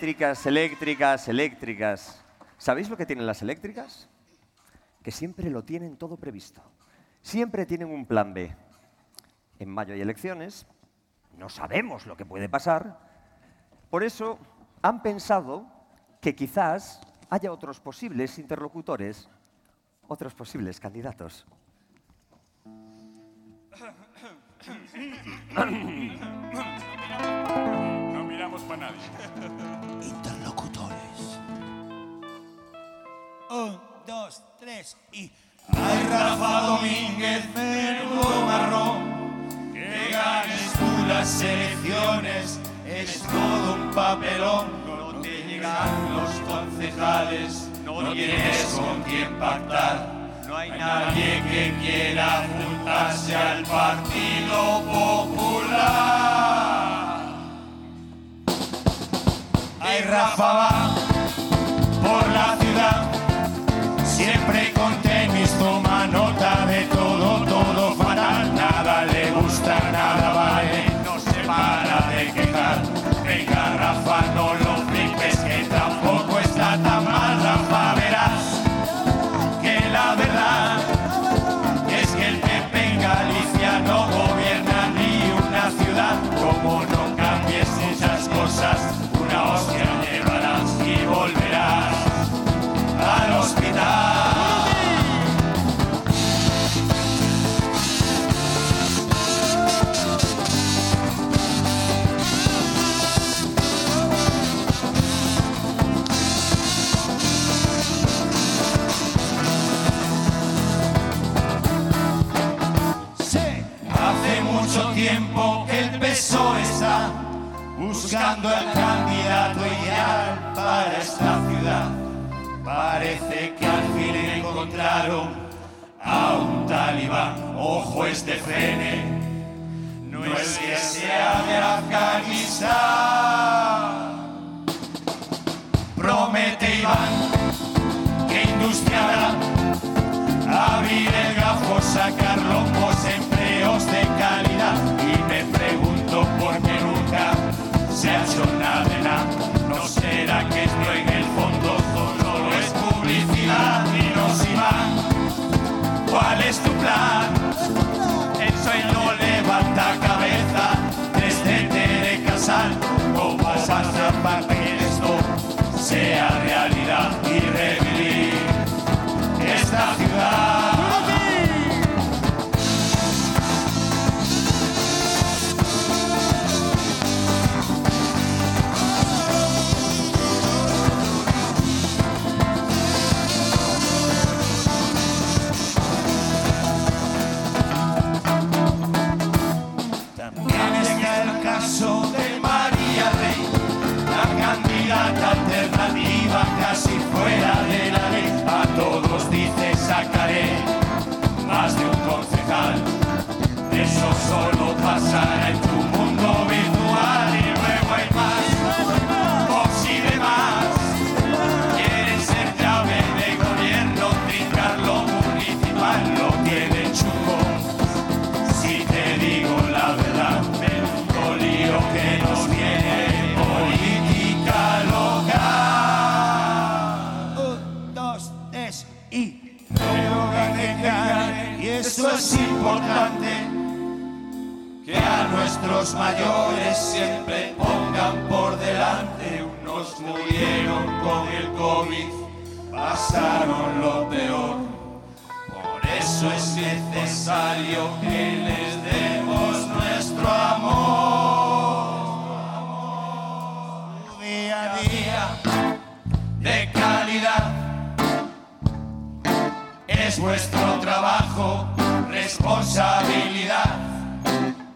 Eléctricas, eléctricas, eléctricas. ¿Sabéis lo que tienen las eléctricas? Que siempre lo tienen todo previsto. Siempre tienen un plan B. En mayo hay elecciones, no sabemos lo que puede pasar. Por eso han pensado que quizás haya otros posibles interlocutores, otros posibles candidatos. No miramos para nadie. Un, dos, tres y. Ay, Rafa Domínguez, menudo marrón, que ganes tú las elecciones, es todo un papelón, no te llegan los concejales, no tienes con quién pactar, no hay nadie que quiera juntarse al Partido Popular. Ay, Rafa va por la ciudad, siempre con tenis, toma nota de todo, todo fatal, nada le gusta, nada vale, no se para de quejar. Venga, Rafa, no buscando el candidato ideal para esta ciudad. Parece que al fin encontraron a un talibán. Ojo este frene, no es que sea de Afganistán. Promete Iván que industria habrá abrir el gafo, sacar lomos, empleos de calidad. Y me se ha hecho nada de. ¿No será que esto en el fondo solo es publicidad? Y nos Iván, ¿cuál es tu plan? El sueño levanta cabeza desde Tere Casal. ¿Cómo vas a importante que a nuestros mayores siempre pongan por delante. Unos murieron con el COVID, pasaron lo peor. Por eso es necesario que les demos nuestro amor. Día a día de calidad. Es vuestro trabajo, responsabilidad.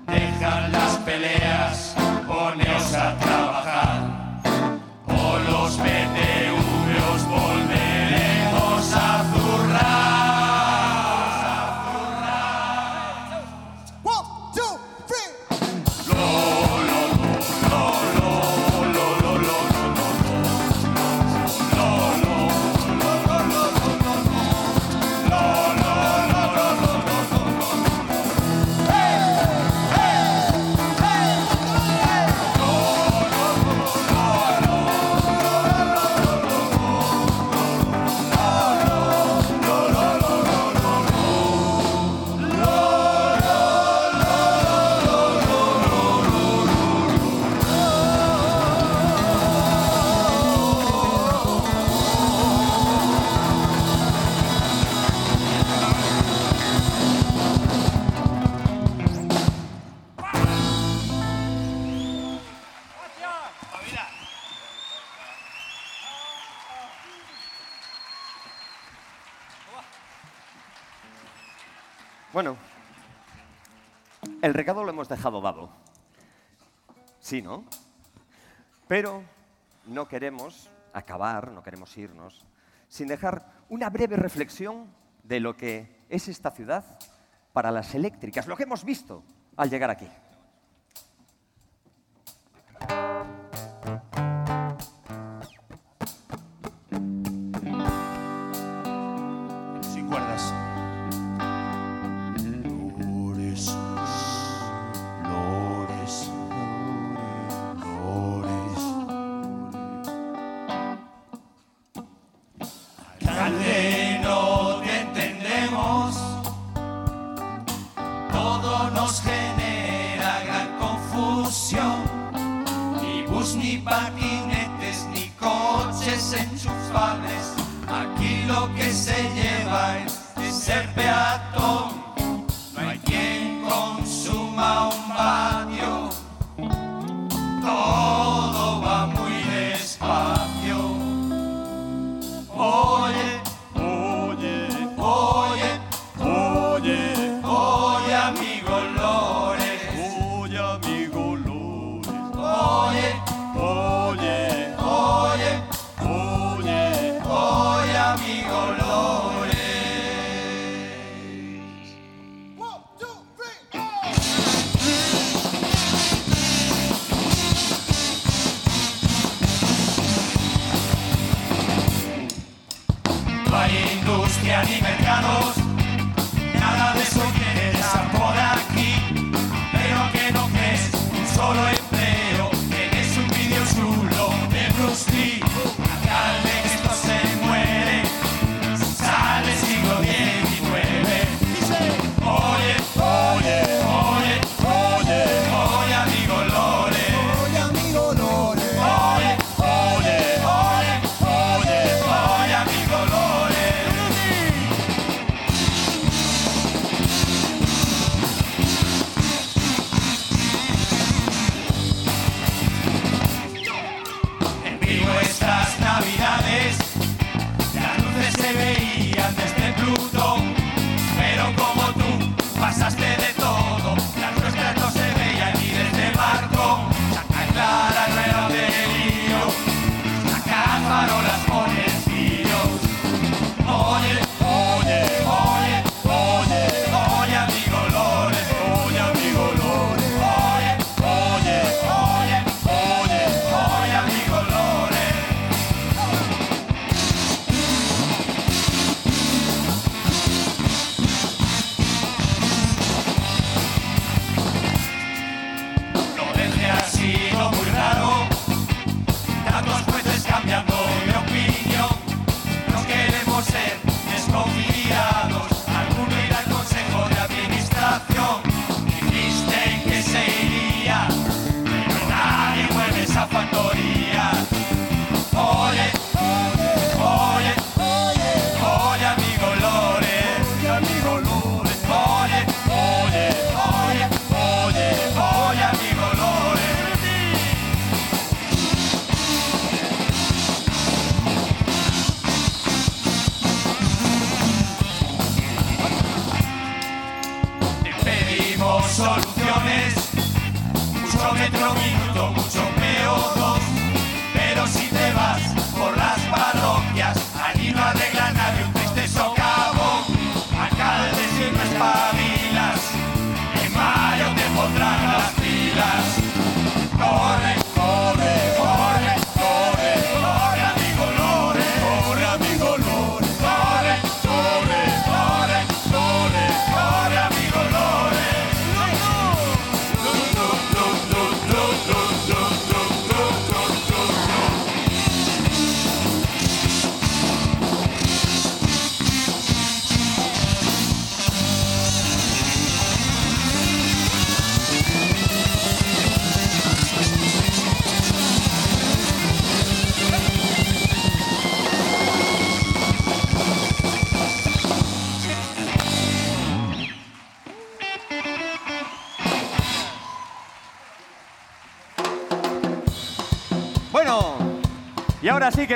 Dejar las peleas, poneos a trabajar. El recado lo hemos dejado dado. Sí, ¿no? Pero no queremos acabar, no queremos irnos, sin dejar una breve reflexión de lo que es esta ciudad para las eléctricas, lo que hemos visto al llegar aquí.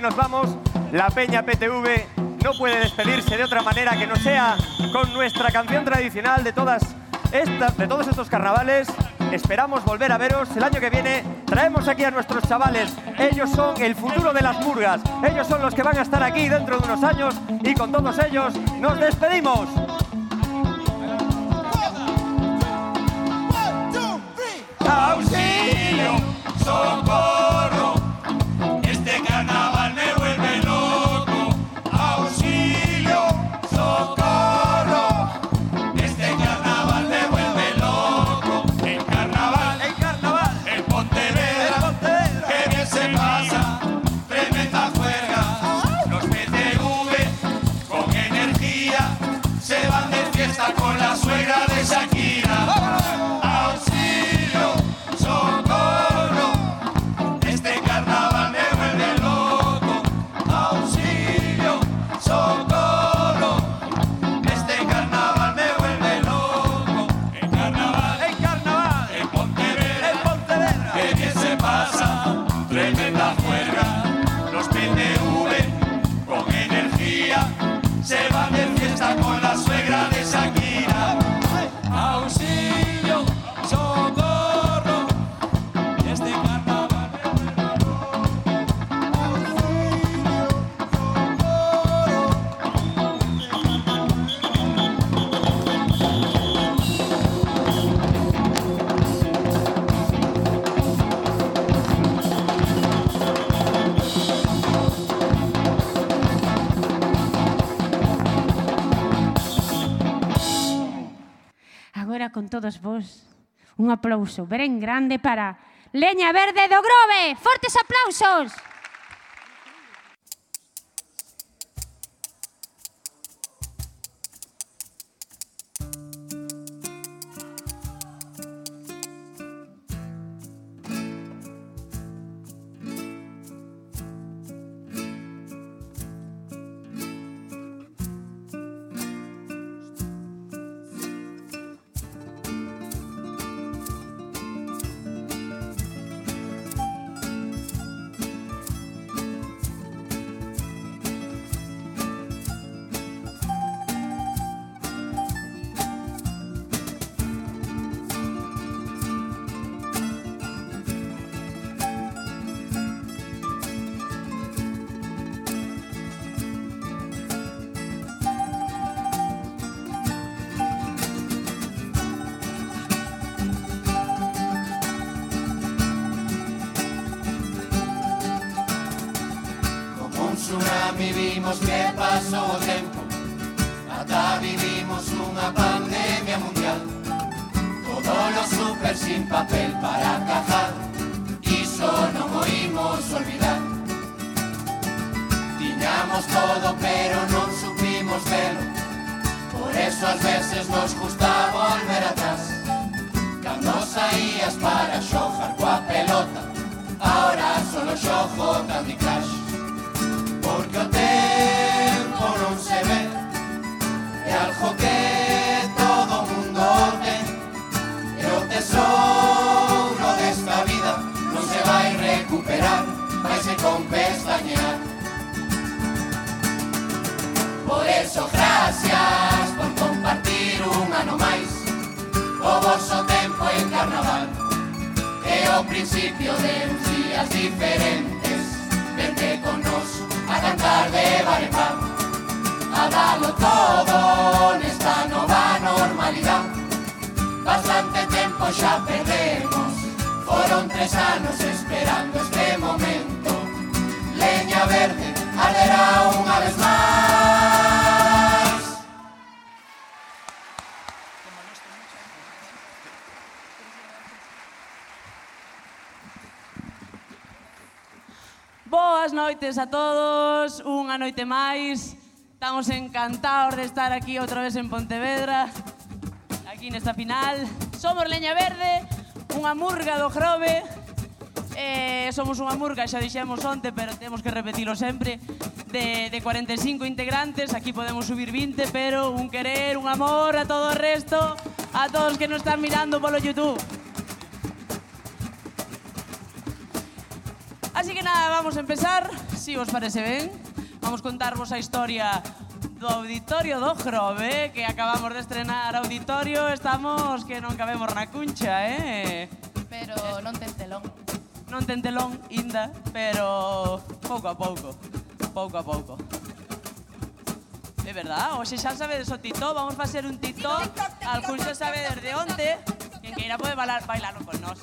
nos vamos, la Peña PTV no puede despedirse de otra manera que no sea con nuestra canción tradicional de, todas de todos estos carnavales. Esperamos volver a veros el año que viene. Traemos aquí a nuestros chavales. Ellos son el futuro de las murgas. Ellos son los que van a estar aquí dentro de unos años y con todos ellos nos despedimos. todos vos. un aplauso ben grande para Leña Verde do Grove. Fortes aplausos! como todo nesta nova normalidade Bastante tempo xa perdemos. Foron tres anos esperando este momento. Leña verde arderá unha vez máis Boas noites a todos, unha noite máis. Estamos encantados de estar aquí outra vez en Pontevedra, aquí nesta final. Somos Leña Verde, unha murga do Grove. Eh, somos unha murga, xa dixemos onte, pero temos que repetilo sempre, de, de 45 integrantes, aquí podemos subir 20, pero un querer, un amor a todo o resto, a todos que nos están mirando polo YouTube. Así que nada, vamos a empezar, si os parece ben. Vamos contarvos a historia do Auditorio do Grove, que acabamos de estrenar Auditorio, estamos que non cabemos na cuncha, eh? Pero non ten telón. Non ten telón, inda, pero pouco a pouco, pouco a pouco. É verdad, hoxe xa sabedes o tito, vamos facer un tito, algún xa sabedes de onte, que queira pode bailar, bailarlo con nós.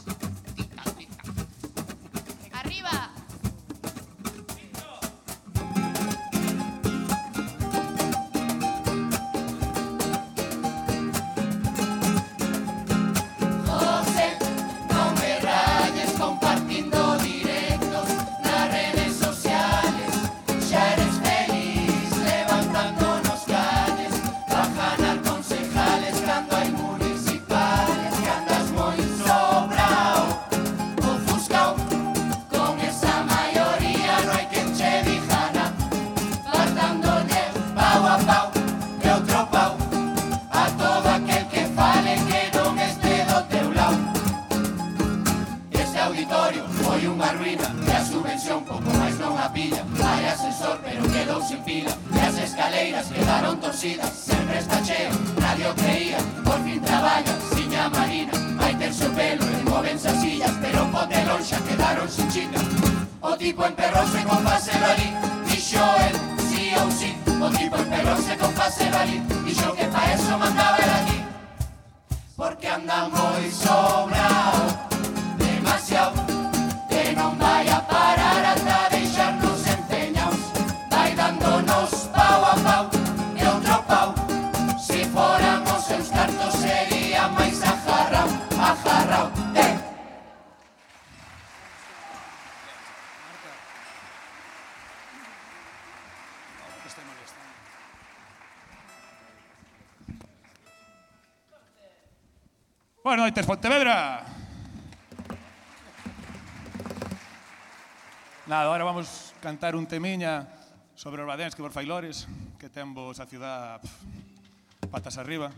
cantar un temiña sobre os badéns que vos failores, que ten vos a ciudad pf, patas arriba.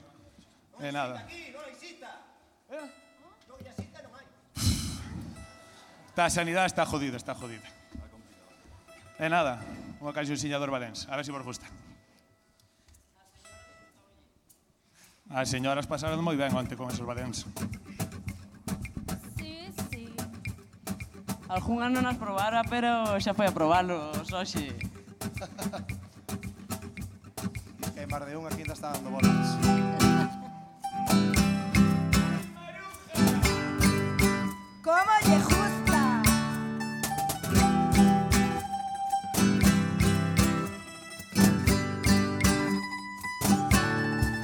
Non eh, nada. Está a Está sanidade está jodida, está jodida. E eh, nada, unha cancionxilla dos badéns, a ver se si vos gusta. As señoras pasaron moi ben onte con esos Valéns. Algúnha non as probara, pero xa foi a probalos hoxe. Que máis de un aquí ainda está dando voltas. ¿Cómo le gusta?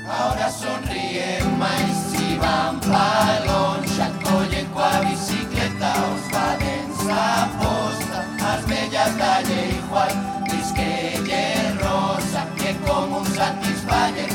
Ahora sonríen máis si van pa satisfalle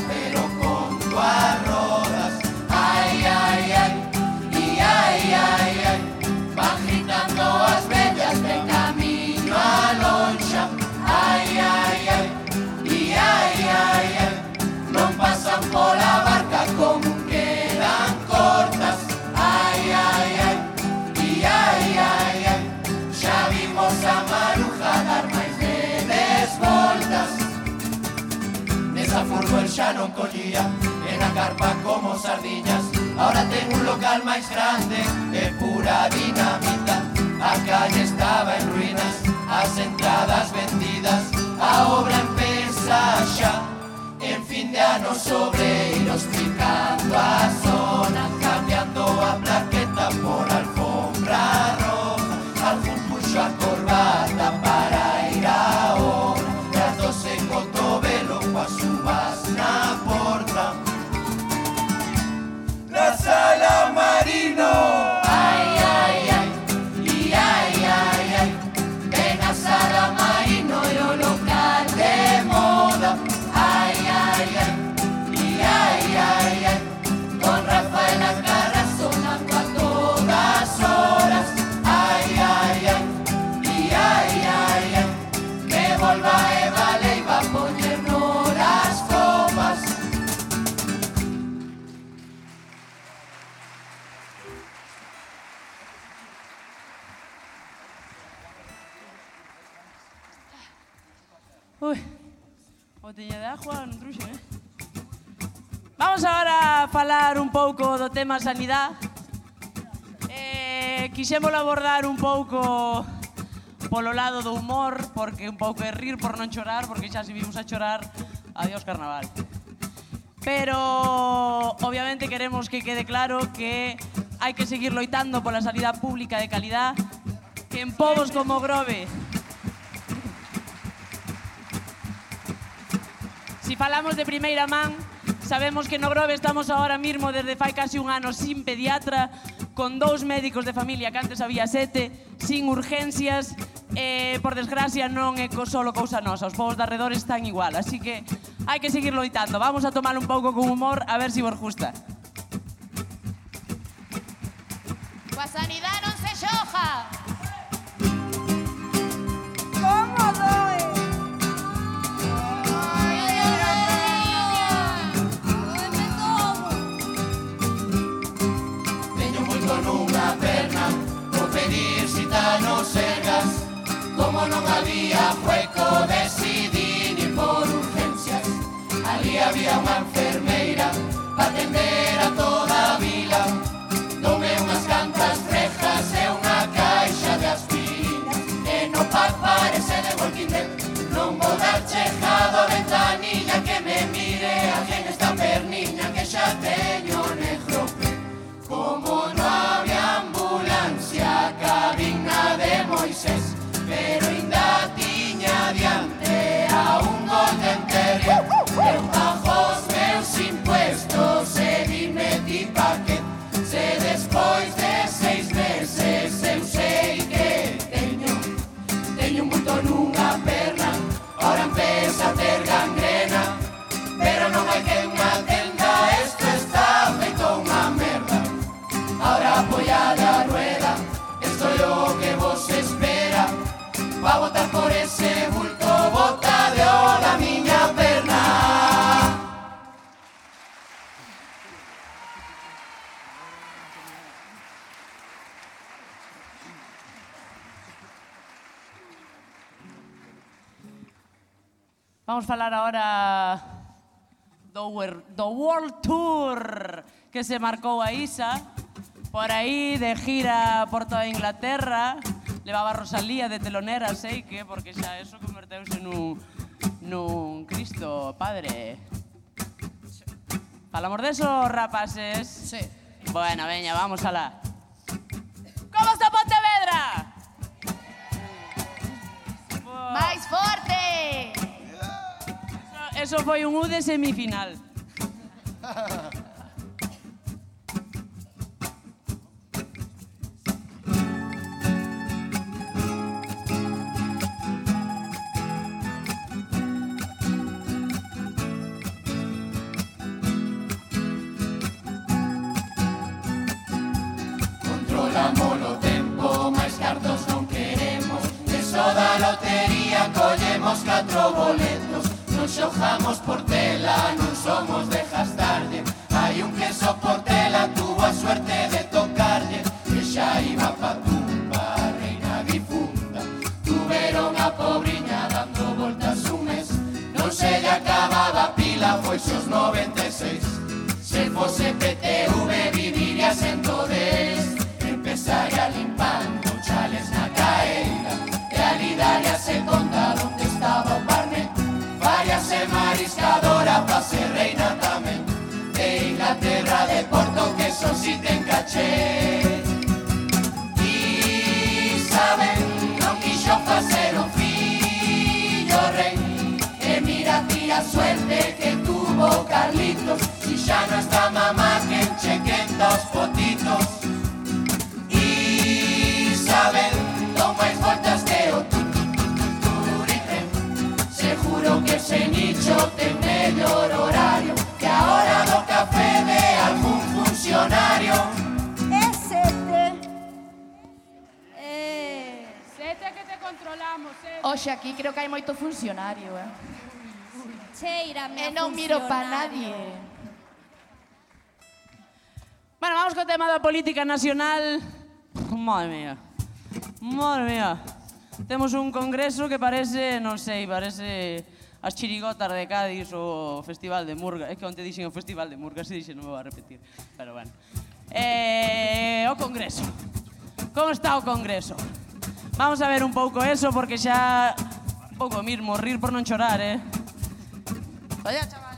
xa non collía E na carpa como sardiñas Ahora ten un local máis grande E pura dinamita. A calle estaba en ruinas As entradas vendidas. A obra empeza xa En fin de ano sobreiros Picando a zona Cambiando a plaqueta por alfombra tiña de agua non truxen, eh? Vamos agora a falar un pouco do tema sanidade. Eh, quixémolo abordar un pouco polo lado do humor, porque un pouco é rir por non chorar, porque xa se vimos a chorar, adiós carnaval. Pero obviamente queremos que quede claro que hai que seguir loitando pola sanidade pública de calidad, que en povos como Grove si falamos de primeira man, sabemos que no Grove estamos agora mismo desde fai casi un ano sin pediatra, con dous médicos de familia que antes había sete, sin urgencias, e, por desgracia, non é co solo cousa nosa, os povos de arredor están igual, así que hai que seguir loitando. Vamos a tomar un pouco con humor a ver se si vos gusta. Coa sanidade non se xoja. Cómodo. había fue Vamos falar agora do, do World Tour que se marcou a Isa por aí de gira por toda Inglaterra levaba a Rosalía de telonera, sei que, porque xa eso converteuse nun, nun Cristo, padre. Falamos deso, rapaces? Sí. Bueno, veña, vamos alá. Como está Pontevedra? Máis forte! Eso foi un U de semifinal. Controlamos o tempo, máis cartos non queremos Eso da lotería collemos catro boletos Non xojamos por tela, non somos de e non miro pa nadie. Bueno, vamos co tema da política nacional. Madre mía. Madre mía. Temos un congreso que parece, non sei, parece as chirigotas de Cádiz ou o Festival de Murga. É que onte dixen o Festival de Murga, se dixen, non me vou a repetir. Pero bueno. Eh, o congreso. Como está o congreso? Vamos a ver un pouco eso porque xa pouco mismo, rir por non chorar, eh? 哎呀张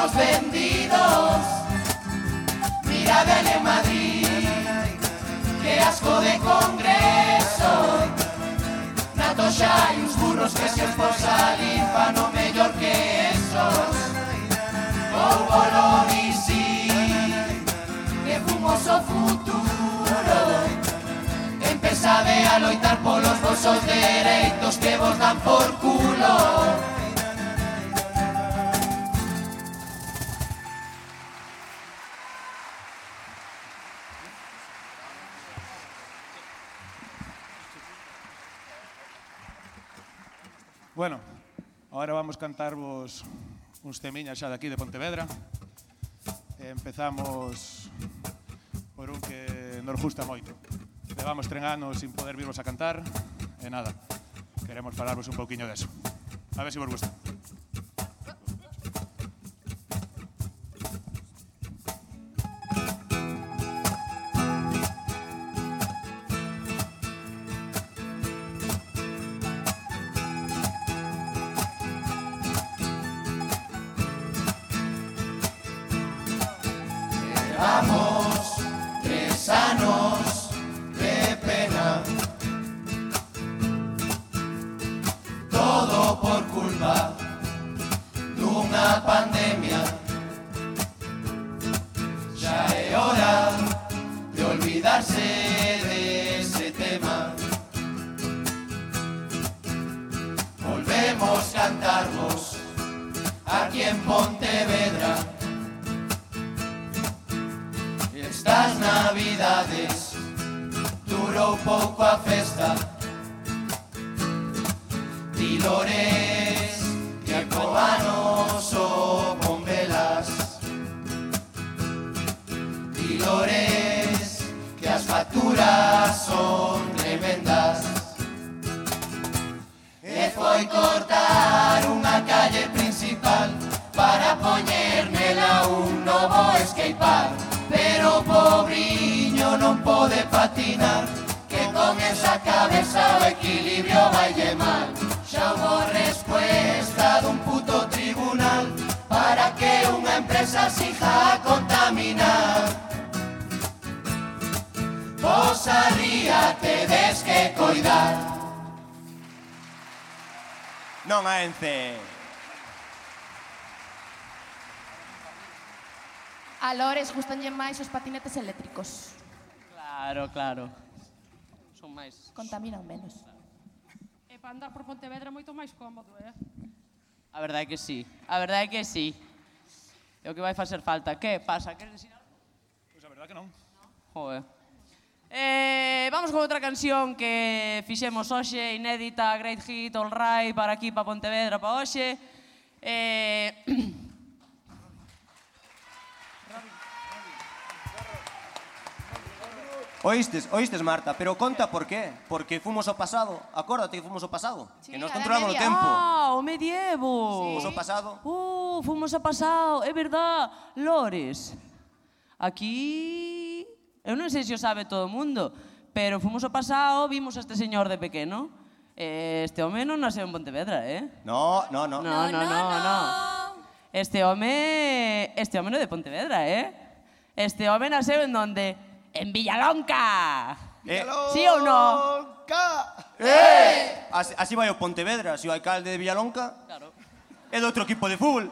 flautas Deixou nos vendidos. Mira dele en Madrid Que asco de congreso. Na toxa hai uns burros que se por salir no mellor que esos. Ou bolonis sí Que fumos o futuro. Empezade a loitar polos vosos dereitos Que vos dan por culo vamos cantarvos uns temiñas xa de aquí de Pontevedra. E empezamos por un que nos gusta moito. Levamos tren anos sin poder virvos a cantar e nada, queremos falarvos un pouquiño deso. A ver se si vos gusta. navidades Durou pouco a festa. Dilores e acoanos con velas. Dilores que as facturas son tremendas. E foi cortar unha calle principal Para poñer nela un novo skatepark Pero pobre pode patinar Que con esa cabeza o equilibrio valle mal Xa hubo respuesta dun puto tribunal Para que unha empresa siga a contaminar Vos a ría tedes que coidar Non a ence. A Lores gustanlle máis os patinetes eléctricos. Claro, claro. Son máis... Contaminan menos. E para andar por Pontevedra é moito máis cómodo, eh? A verdade é que sí. A verdade é que sí. É o que vai facer falta. Que pasa? Queres decir algo? Pois pues a verdade que non. No. Joder. Eh, vamos con outra canción que fixemos hoxe, inédita, Great Hit, All Right, para aquí, para Pontevedra, para hoxe. Eh, Oístes, oístes, Marta, pero conta por qué. Porque fomos ao pasado, acórdate que fomos ao pasado. Sí, que nos controlamos o tempo. Oh, ah, o medievo. Sí. Fomos ao pasado. Uh, fomos ao pasado, é verdad. Lores, aquí... Eu non sei se o sabe todo o mundo, pero fomos ao pasado, vimos a este señor de pequeno. Este home non nasceu en Pontevedra, eh? No, no, no. No, no, no, no. no. Este home... Este home non é de Pontevedra, eh? Este home nasceu en donde en Villalonca. Eh, ¿Sí ou no? Eh. eh! Así, así vai o Pontevedra, se o alcalde de Villalonca claro. é do outro equipo de fútbol.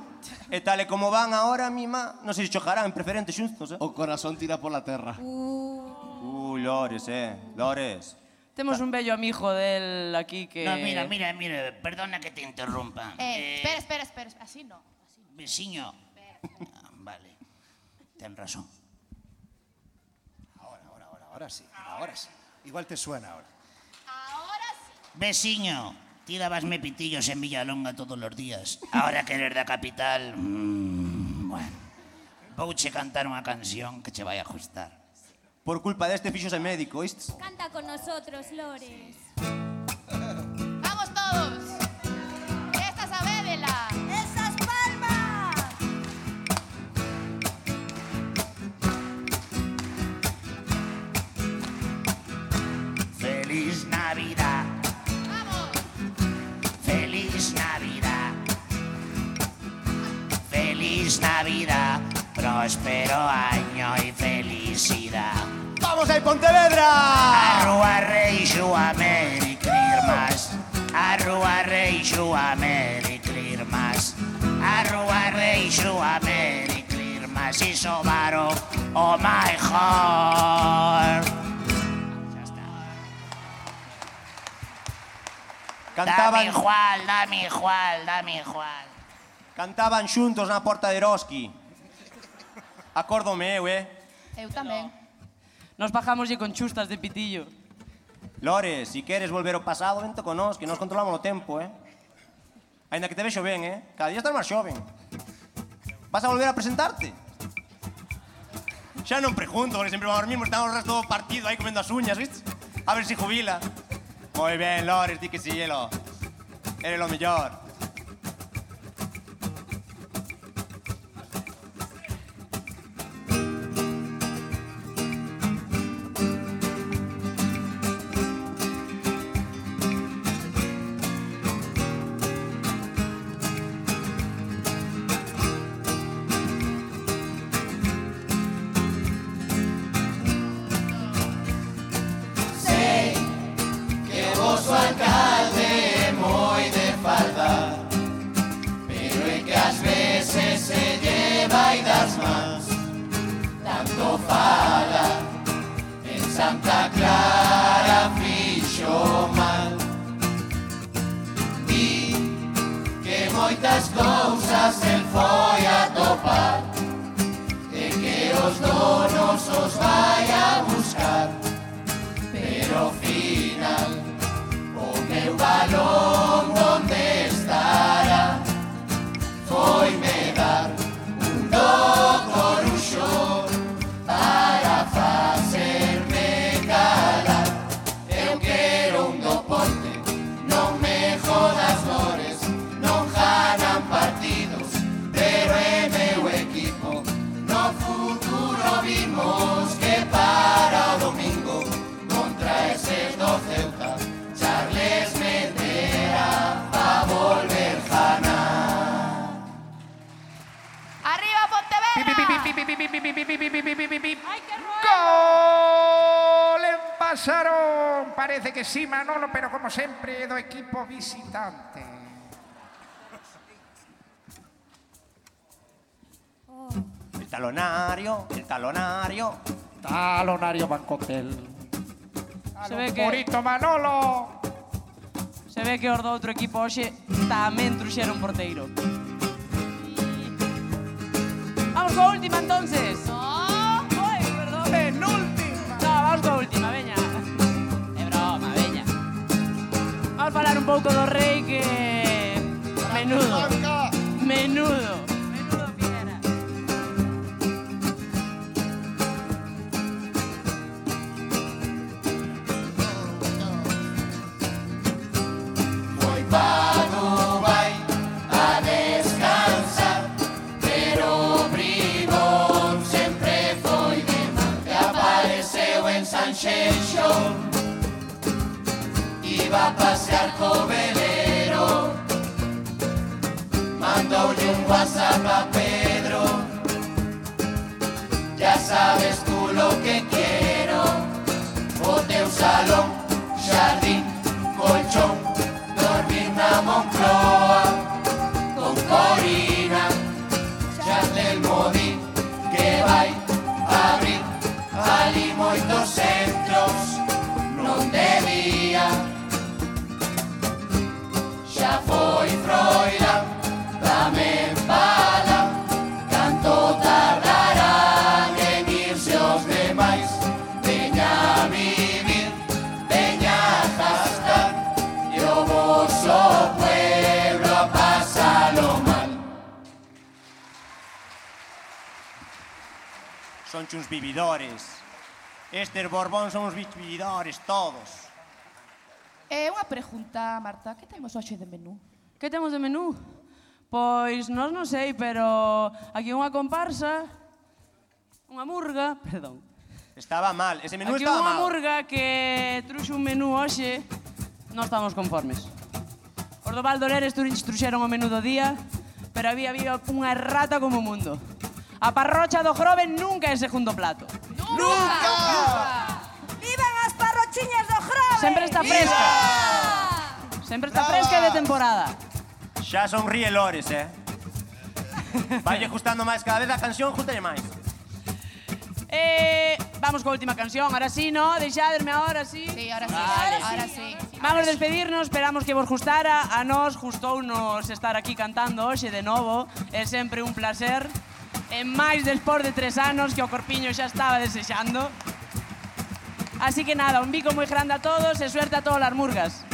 Eh, e tal e como van agora, mi má, non sei se chocarán en preferente xuntos, eh? O corazón tira por la terra. Uh, uh Lores, eh, Lores. Temos un bello amigo del aquí que... No, mira, mira, mira, perdona que te interrumpa. Eh, eh espera, espera, espera, así no. Así no. Veciño. Ah, vale, ten razón. Ahora, ahora, ahora, ahora sí, ahora sí. Igual te suena ahora. Veciño, ti dabasme pitillos en Villalonga todos los días. Ahora que eres da capital, mm, bueno, vouche cantar unha canción que che vai a gustar. Por culpa deste fixos é médico, oístes? Canta con nosotros, Lores. ¡Vamos todos! Feliz Navidad. Próspero año y felicidad. ¡Vamos ahí, Pontevedra! Arrua rei xua Merry Christmas. Arrua rei xua Merry Christmas. Arrua rei xua Merry Christmas. Y sobaro o mejor. Cantaban, Dame igual, dame igual, dame igual. Cantaban xuntos na porta de Eroski. Acórdome eu, eh? Eu tamén. Nos bajámoslle con chustas de pitillo. Lores, si queres volver ao pasado, vente con nós, que nos controlamos o tempo, eh? Ainda que te vexo ben, eh? Cada día estás máis xoven. Vas a volver a presentarte? Xa non pregunto, porque sempre vamos mesmo, estamos o resto do partido aí comendo as uñas, viste? A ver si jubila. Moi ben, Lores, di que sí, elo. Eres lo mellor. Gol en Pasarón. Parece que sí, Manolo, pero como sempre do equipo visitante. El talonario, el talonario. Talonario Bancotel. Se ve que- Bonito Manolo. Se ve que os do outro equipo hoxe tamén truxeron porteiro. Vamos coa última entonces. Oi, perdón. Penúltima. No, vamos coa última, veña. É broma, veña. Vamos falar un pouco do rei que... Menudo. Menudo. Iba a pasear co velero Mandoulle un whatsapp a Pedro. Ya sabes tú lo que quiero. O teu salón, xardín, colchón Dormir na Moncloa Con Corina Charles Modi Que vai sonche uns vividores. Estes Borbón son uns vividores todos. Eh, unha pregunta, Marta, que temos hoxe de menú? Que temos de menú? Pois nós non sei, pero aquí unha comparsa, unha murga, perdón. Estaba mal, ese menú aquí estaba mal. Aquí unha murga que truxe un menú hoxe, non estamos conformes. Os do Valdolores truxeron o menú do día, pero había, había unha rata como o mundo. A parrocha do Grove nunca é segundo plato. Nunca! Vivan as parrochiñas do Grove! Sempre está fresca. Viva! Sempre está Brava! fresca e de temporada. Xa sonríe Lores, eh? Vai gustando máis cada vez a canción, gústalle máis. Eh, vamos coa última canción, ahora sí, ¿no? Deixadme ahora sí. Sí, ahora sí. Vale. Ahora sí. Ahora sí. Vamos a despedirnos, esperamos que vos gustara. A nós gustounos estar aquí cantando hoxe de novo. É sempre un placer e máis despois de tres anos que o corpiño xa estaba desexando. Así que nada, un bico moi grande a todos e suerte a todas as murgas.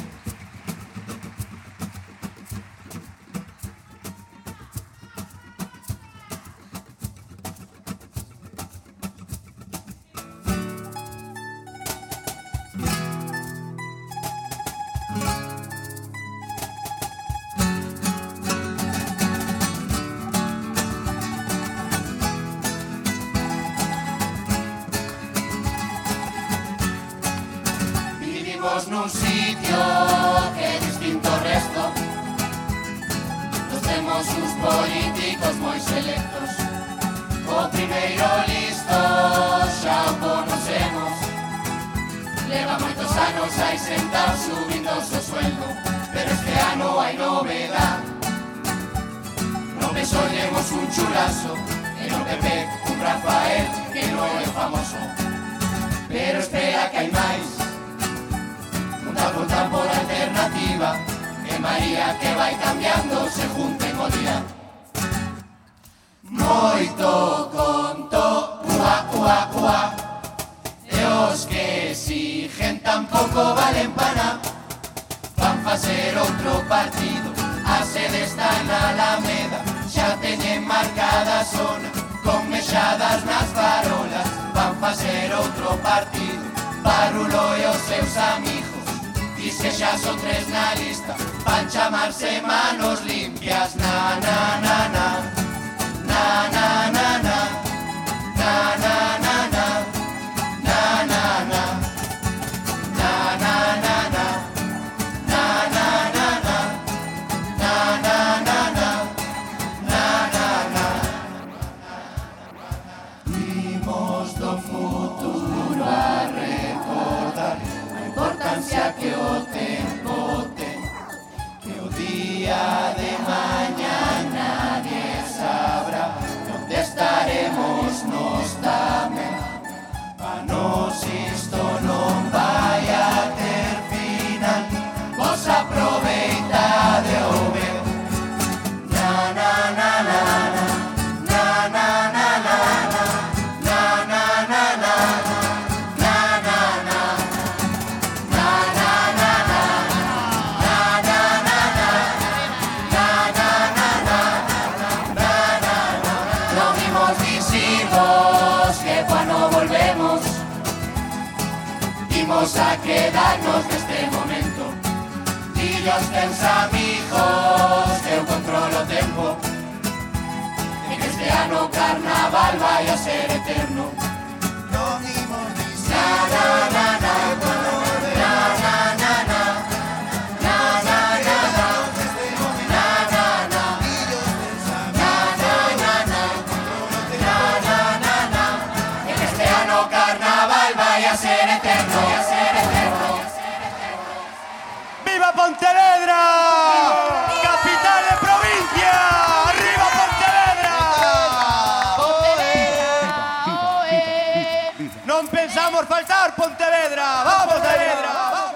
novedad. Non me soñemos un chulazo E non te un Rafael que non é famoso. Pero espera que hai máis Junta con por alternativa E María que vai cambiando se junte co día Moito conto, ua, ua, ua. E os que exigen tampouco valen para nada facer outro partido. A sede está na Alameda Xa teñen marcada a zona. Con mexadas nas farolas Van facer outro partido. Barrulo e os seus amigos Diz que xa son tres na lista. Van chamarse manos limpias Na, na, na, na Na, na, na carnaval vai a ser eterno. Non imos dicir Na na na na Na Pontevedra! vamos Pontevedra! ¡Va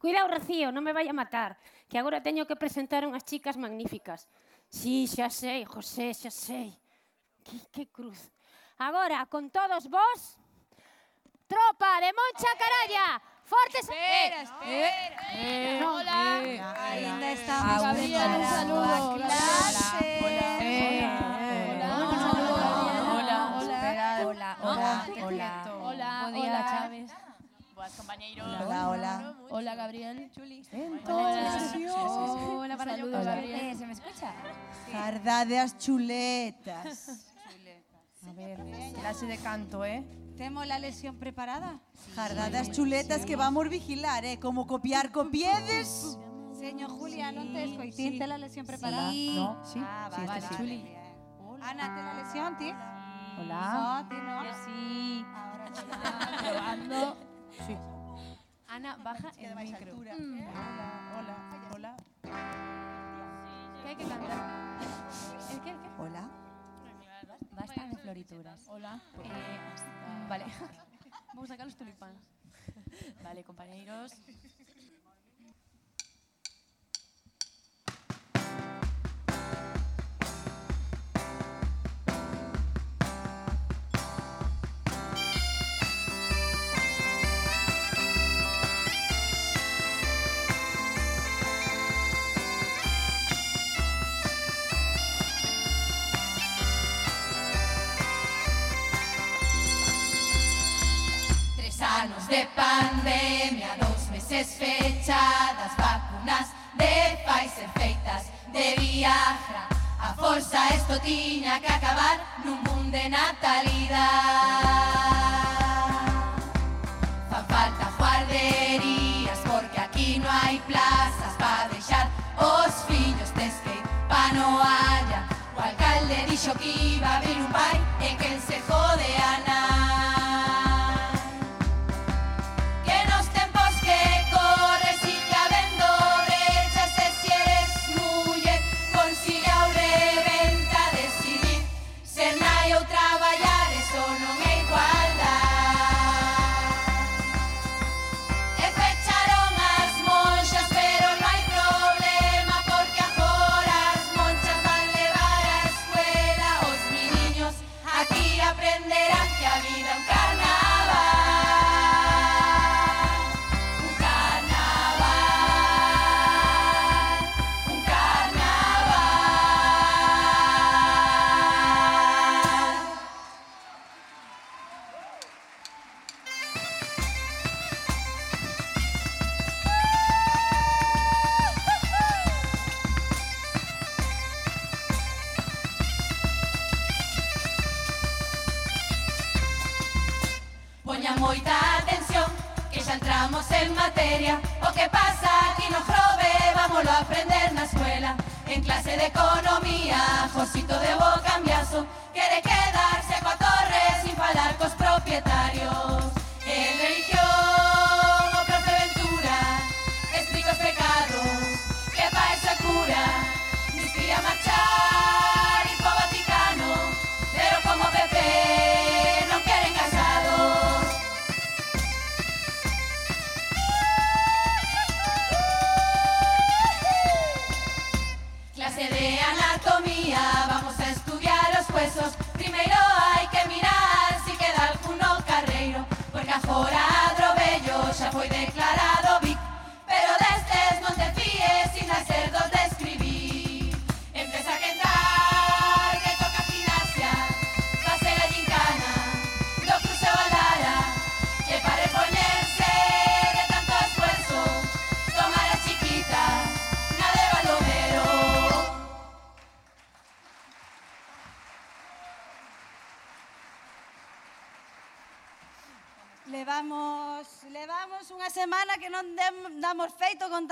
Cuidado, Rocío, non me vai a matar, que agora teño que presentar unhas chicas magníficas. Sí, xa sei, José, xa sei. Que, que cruz. Agora, con todos vos, tropa de Moncha Caralla, fortes... Espera, espera. Eh, Hola. eh, Ainda eh, estamos Gabriel, un saludo. Eh, Hola, hola. Hola, hola, hola. Hola, hola. Chaves. Buenas compañeros. Hola, hola. Hola, Gabriel. Chuli. Hola, Hola, para Saludos, Gabriel. Gabriel. ¿Se me escucha? Jardade as chuletas. A ver, clase de canto, ¿eh? Temos la lesión preparada? Jardade as chuletas que vamos vigilar, eh? Como copiar copiedes. Señor Julia, non te escoitín, te la lesión preparada? Sí. No, sí, Ah, sí, vale, está Chuli. Ana, ¿te la lesión, ti? Hola. No, ti no. Yo sí. Probando. Sí. Ana, baja el micro. Mm. Hola, hola, hola. ¿Qué hay que cantar? ¿El qué, el qué? Hola. Basta de florituras. Hola. Eh, vale. Vamos a sacar los tulipanes. Vale, compañeros. de pandemia, dos meses fechadas, vacunas de Pfizer feitas de Viagra. A forza esto tiña que acabar nun boom de natalidade. Fan falta guarderías porque aquí no hai plazas para deixar os fillos tes que pa no haya. O alcalde dixo que iba a abrir un pai e que se jode a nada.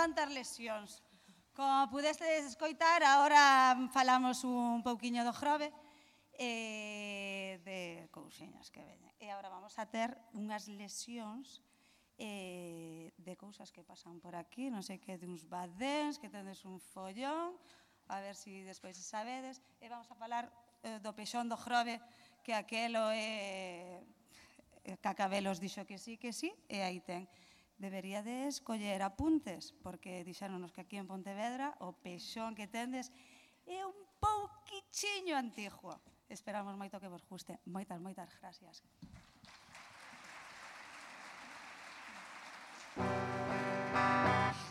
contar lesións. Como pudestes escoitar, agora falamos un pouquiño do Grove e de cousiñas que veñen. E agora vamos a ter unhas lesións eh, de cousas que pasan por aquí, non sei que, duns badéns, que tendes un follón, a ver se si despois sabedes, e vamos a falar eh, do peixón do Grove, que aquelo é... Eh, Cacabelos dixo que sí, que sí, e aí ten deberíades coller apuntes, porque dixáronos que aquí en Pontevedra o peixón que tendes é un pouquichiño antigo. Esperamos moito que vos guste. Moitas, moitas gracias. Gracias.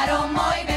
Pasaron muy bien.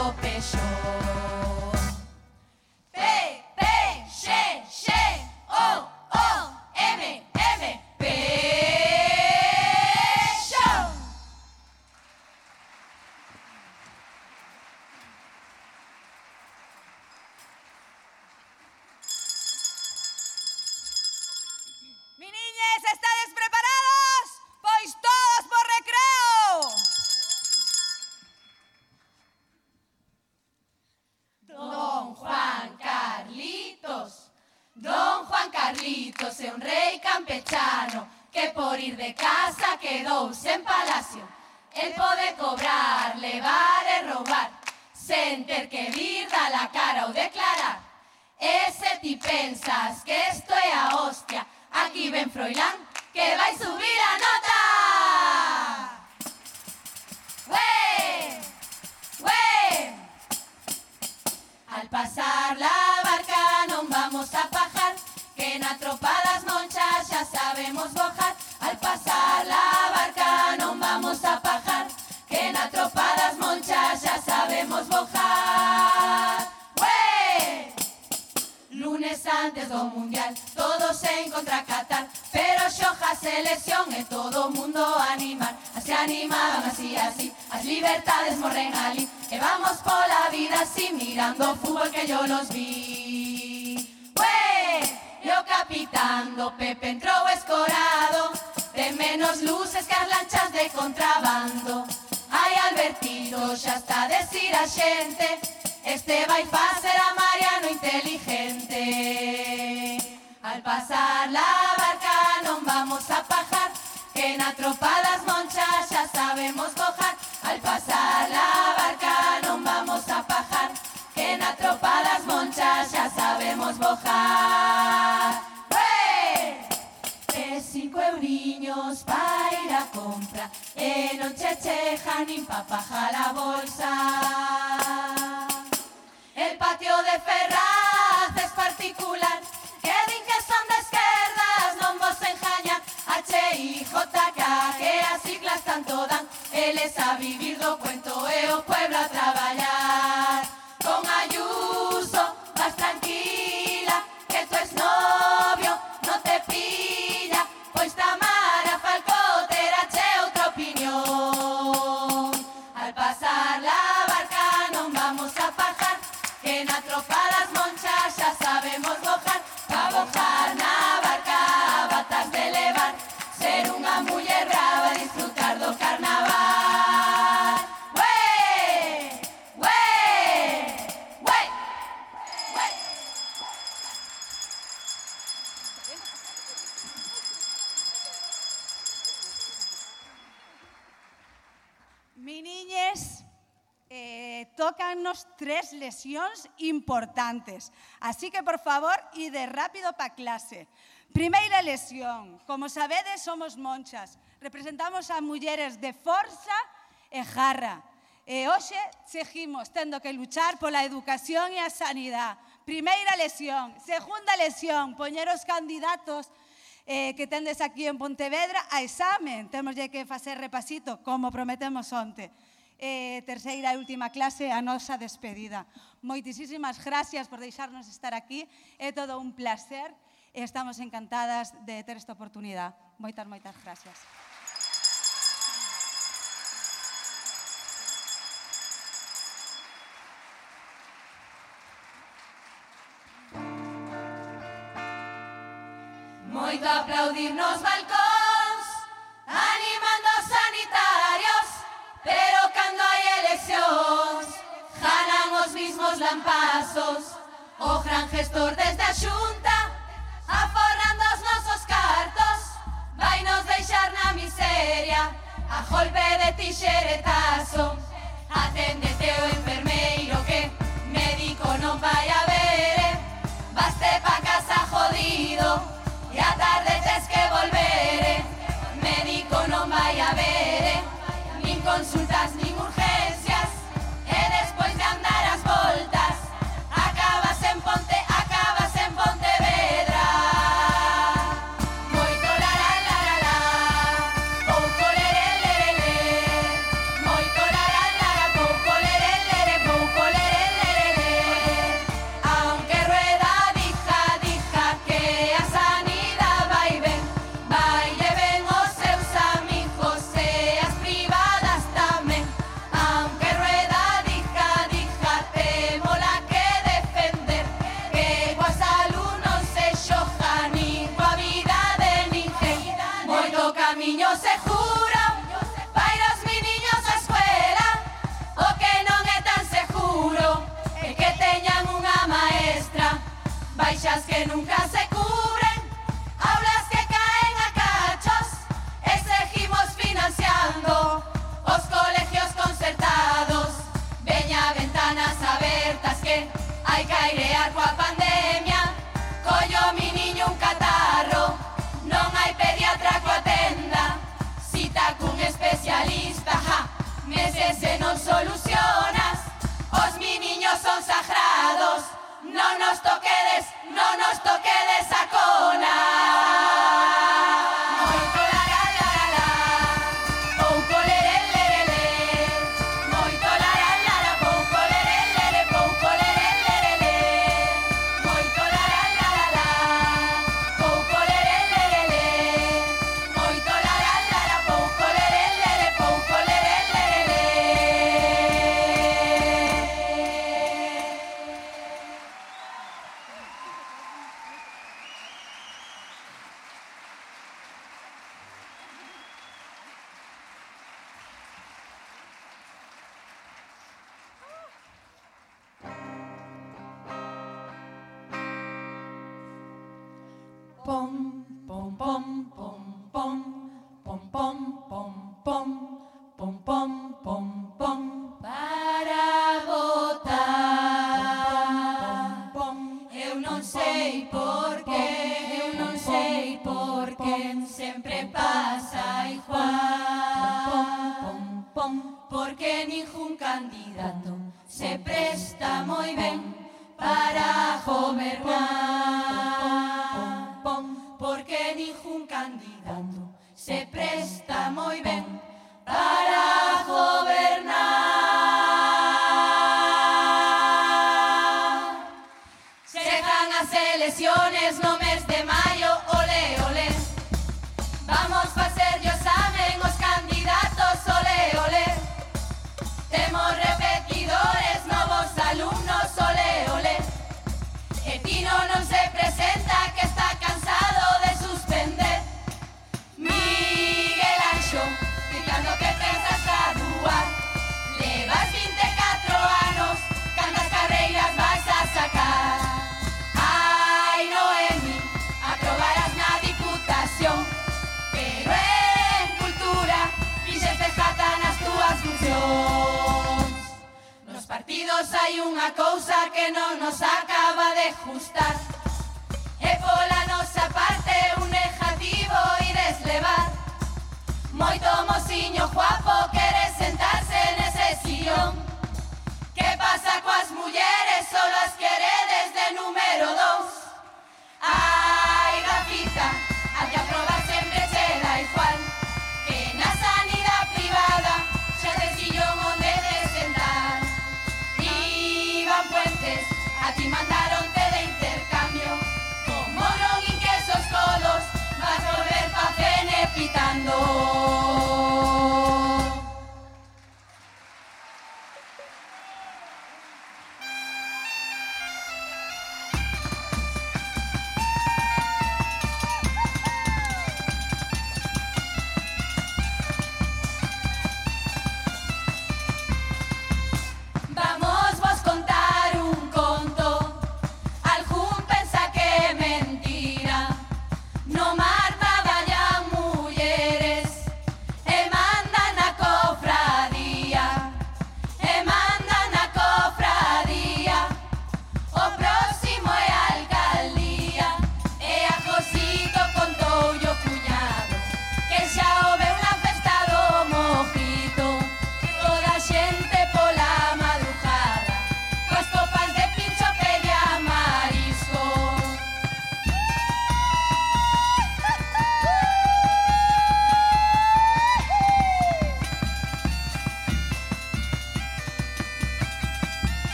Paulo Peixoto. antes. Así que, por favor, ide rápido para clase. Primeira lesión. Como sabedes, somos monchas. Representamos a mulleres de forza e jarra. E hoxe seguimos tendo que luchar pola educación e a sanidade. Primeira lesión. Segunda lesión, poñer os candidatos eh, que tendes aquí en Pontevedra a examen. Temos que facer repasito, como prometemos onte eh, terceira e última clase, a nosa despedida. Moitísimas gracias por deixarnos estar aquí, é todo un placer e estamos encantadas de ter esta oportunidade. Moitas, moitas gracias. Moito aplaudir nos balcóns Dios jalan os mismos lampazos O gran gestor desde a xunta Aforrando os nosos cartos Vai nos deixar na miseria A golpe de tixeretazo Aténdete o oh enfermeiro que Médico non vai haber eh? Vaste pa casa jodido E a tarde tes que volvere? Eh. Médico non vai haber eh? Nin consultas ni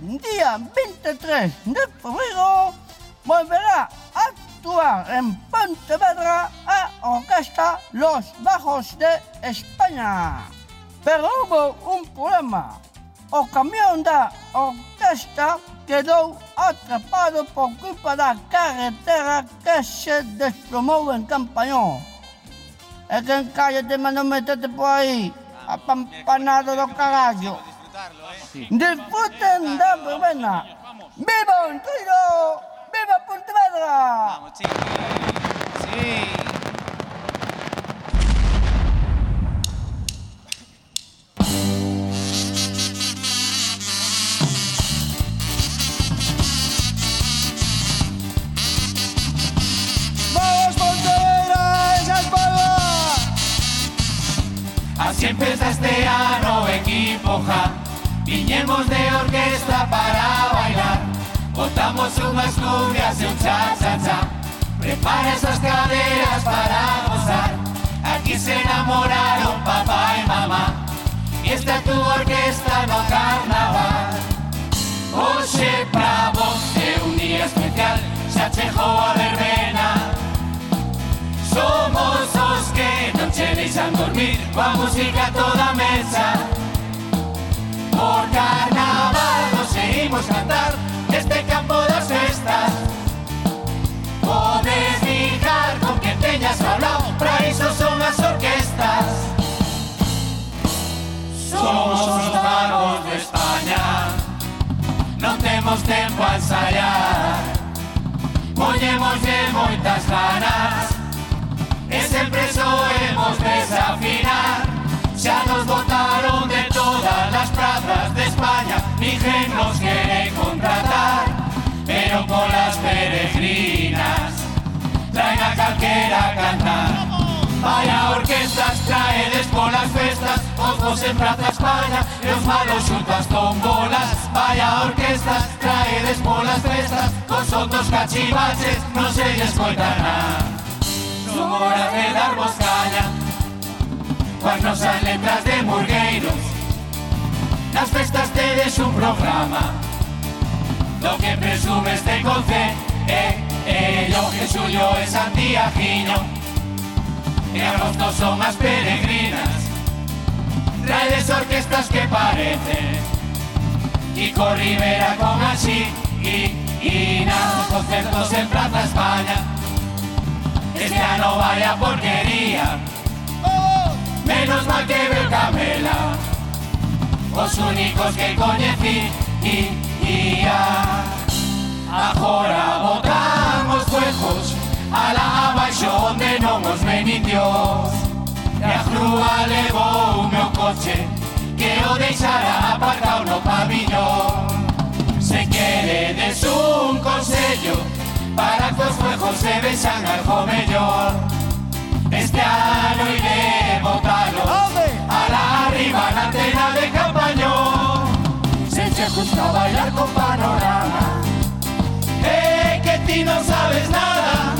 día 23 de febrero, volverá a actuar en Pontevedra a Orquesta Los Bajos de España. Pero hubo un problema. O camión da orquesta quedou atrapado por culpa da carretera que se desplomou en Campañón. E quen cállate, mas non metete por aí, apampanado do carallo. Disfruten da verbena. ¡Viva Entroido! ¡Viva Pontevedra! Vamos, Sí. ¡Vamos, Pontevedra! ¡Esa es palma! Así empieza este ano equipo ja Viñemos de orquesta para bailar. Botamos unhas cumbias e un cha-cha-cha Prepara esas caderas para gozar. Aquí se enamoraron papá y mamá. Y esta é tu orquesta no carnaval. Oxe pra vos é un día especial. Xa chegou a verbena. Somos os que non che deixan dormir Coa música toda mesa Por carnaval nos imos cantar Este campo dos estás. Podes ligar con que teñas hablado Pra iso son as orquestas. Somos os vagos de España Non temos tempo a ensaiar Poñemos de moitas ganas E sempre soemos desafinar. Xa nos botaron de origen nos quiere contratar, pero con las peregrinas traen a calquera a cantar. Vaya orquestas traedes polas festas, ojos en plaza España e os malos xunto tombolas. Vaya orquestas traedes polas festas, cos outros cachivaches non se lles coita nada. Son horas de darvos caña, coas nosas letras de murgueiros, Nas festas tedes un programa. Do que presume este conce E, e yo que suyo é Santiaguiño E agosto son as peregrinas Traedes orquestas que parecen Kiko Rivera con así y, y nada, concertos en Plaza España. Este ano vaya porquería Menos mal que veo Camela Os únicos que coñecí y ia Agora botamos fuegos a la abaixo onde non os menicios E a grúa levou o meu coche Que o deixara aparcado no pabillón Se queredes un consello Para que os fuegos se vexan algo mellor Este ano iré botalo A la arriba na antena de campo. Che gusta bailar con panorama. Eh, que ti non sabes nada.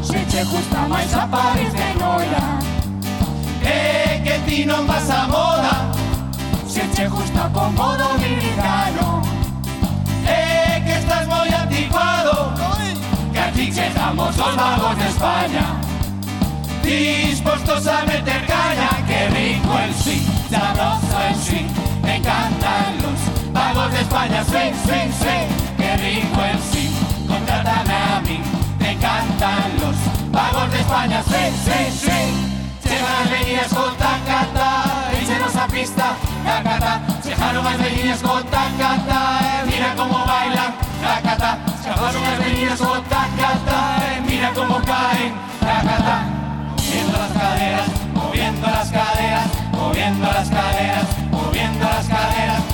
Se che gusta máis a París de Noia Eh, que ti non vas a moda. Se che gusta pombo dominicano. Eh, que estás moi anticuado. Que aquí chegamos os vagos de España. Dispostos a meter caña. Que rico el swing, sabroso el swing. Me encantan los vagos de España Swing, swing, swing Que rico el swing, contrátame a mí Me encantan los. Vagos de España Swing, swing, swing Llegan venidas con tacata Échenos a pista, tacata Llegaron las venidas con tacata Mira cómo bailan, tacata Llegaron las venidas con tacata Mira cómo caen, tacata Moviendo las caderas, moviendo las caderas Moviendo las caderas, moviendo las caderas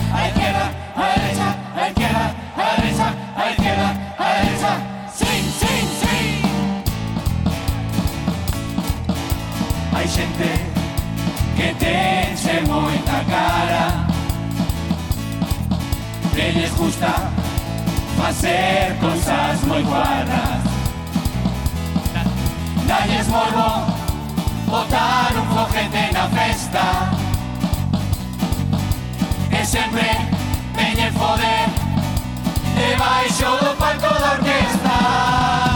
Hai xente que tense moita cara. Que lles gusta facer cousas moi guarras. Dalles morbo botar un foguete na festa. E sempre veñen foder Debaixo do palco da orquesta.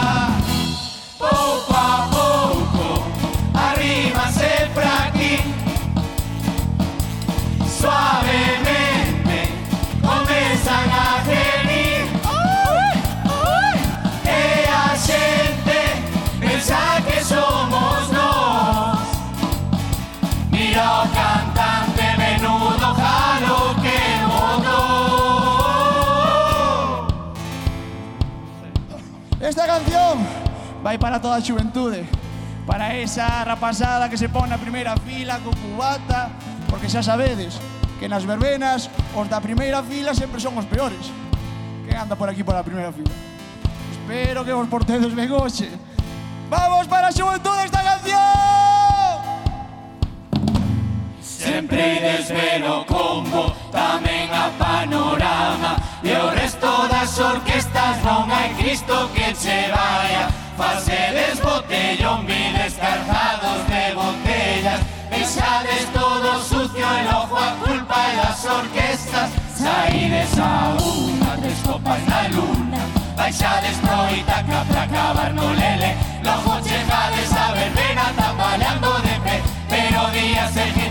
Esta canción vai para toda a xuventude, para esa rapazada que se pon na primeira fila co cubata, porque xa sabedes que nas verbenas os da primeira fila sempre son os peores. Que anda por aquí pola primeira fila. Espero que vos portedes ben hoxe. Vamos para a xuventude esta canción! Sempre desvelo combo, tamén a panorama. E o resto das orquestas non hai Cristo que che vaya. Facedes botellón, vides cargados de botellas. Deixades todo sucio e lojo a culpa das orquestas. Saídes a unha, tres copas na luna. Baixades proita ca pra acabar no lele Logo chegades a verbena tambaleando de pé Pero días seguinte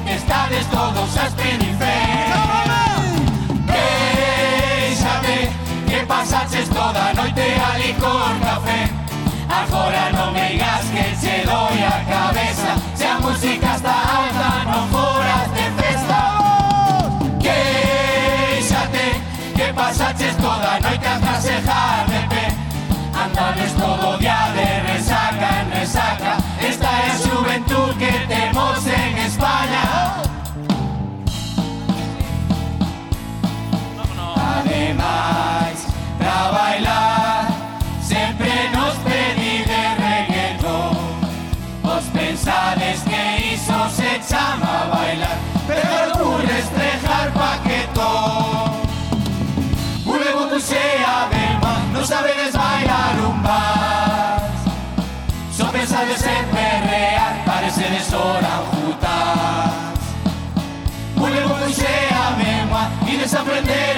lugares todos as periferias Déixame que pasaches toda a noite ali con café. Agora non me digas que che doi a cabeza. Se a música está alta non foras de festa. Queixate que pasaches toda a noite hasta sejar de pé. Andades todo día de resaca en resaca. Esta es juventud que temos en España. Bailar. Sempre nos pedi de reggaetón. Vos pensades que iso se chama bailar. Pero ocurre estrejar paquetón. Ule botuxe además Non sabedes bailar un vals Só pensades en perrear Parecedes orangutas Ule botuxe a memua Y desaprender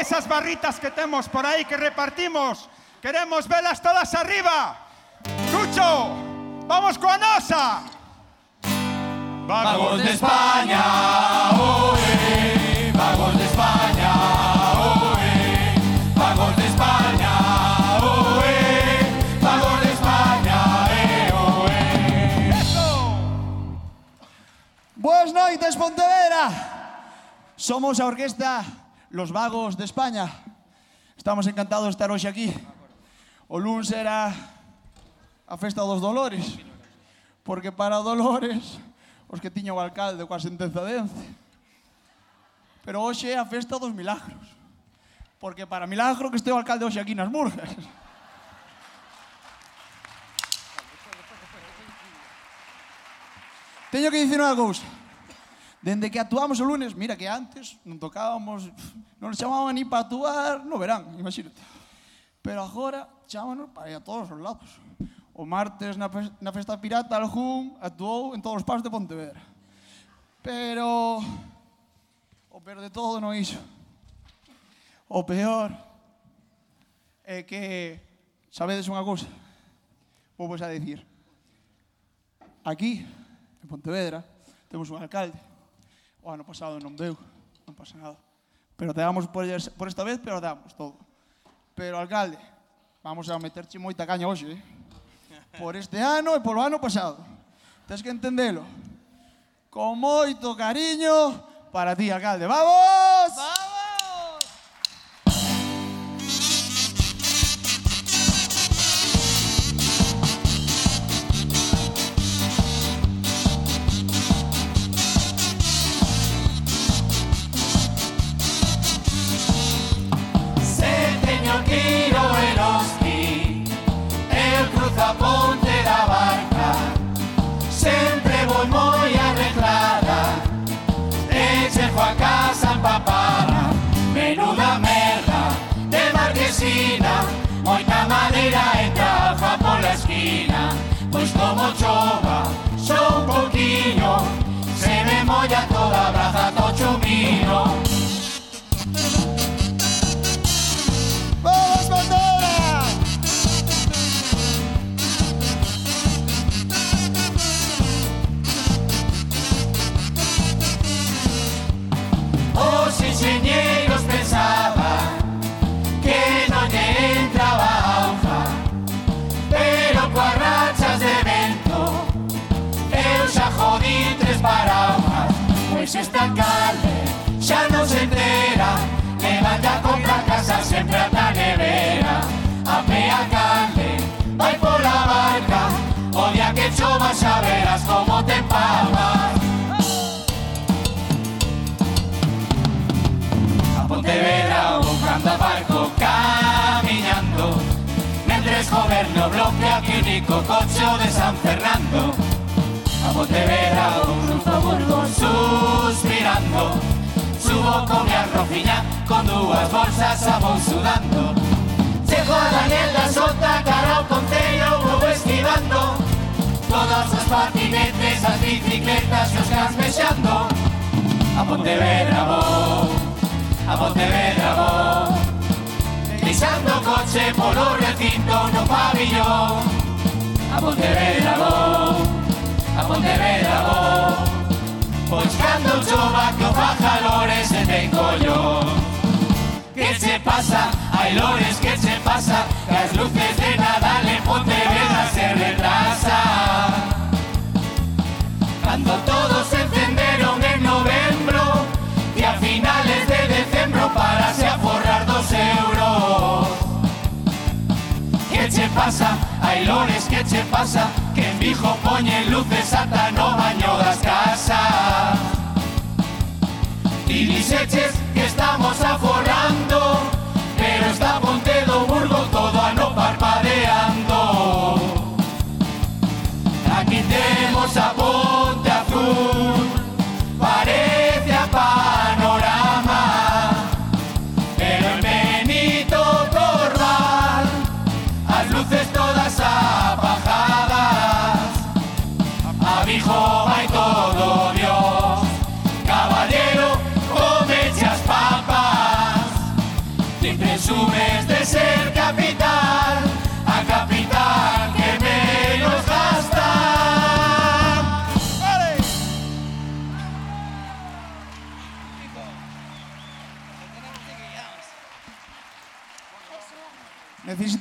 esas barritas que temos por aí que repartimos, queremos velas todas arriba. Lucho, vamos coa nosa. Vagos de España, oe, vagos de España, oe, vagos de España, oe, vagos de España, eh, oe. Boas noites, Pontevedra. Somos a orquesta los vagos de España. Estamos encantados de estar hoxe aquí. O luns era a festa dos Dolores, porque para Dolores os que tiña o alcalde coa sentenza dence. Pero hoxe é a festa dos milagros, porque para milagro que este o alcalde hoxe aquí nas Murgas. Teño que dicir unha cousa. Dende que actuamos o lunes, mira que antes non tocábamos, non nos chamaban ni para actuar no verán, imagínate. Pero agora chámanos para ir a todos os lados. O martes na, na festa pirata Aljún actuou en todos os pasos de Pontevedra. Pero o peor de todo non iso. O peor é que sabedes unha cousa. Vou vos a dicir. Aquí, en Pontevedra, temos un alcalde O ano pasado non deu, non pasa nada. Pero damos por, por esta vez, pero damos todo. Pero, alcalde, vamos a meterche moita caña hoxe, eh? Por este ano e polo ano pasado. Tens que entendelo. Con moito cariño para ti, alcalde. ¡Vamos! ¡Vamos! abraça este alcalde xa non se entera Levanta compra casa sempre ata a nevera. A pé alcalde vai pola barca O día que chova xa verás como te empalmas A Pontevedra buscando a barco camiñando Mentres goberno bloquea que único coche de San Fernando Como te un un furgón suspirando. Subo con mi arrofiña con dúas bolsas a mon sudando. Chego a Daniel da sota cara ao concello vou esquivando. Todas as patinetes, as bicicletas e os cans mexando A Pontevedra vou, a Pontevedra vou Deixando o coche polo recinto no pabillón A Pontevedra vou Pontevedra vou Pois cando chova que o faja lores e ten collón Que che pasa? Hai lores que che pasa? Que as luces de Nadal en Pontevedra se retrasa Cando todos se encenderon en novembro E a finales de decembro parase a forrar dos euros Que che pasa? Hai lores que che pasa? Vigo poñen luces ata no baño das casas Y dixeches que estamos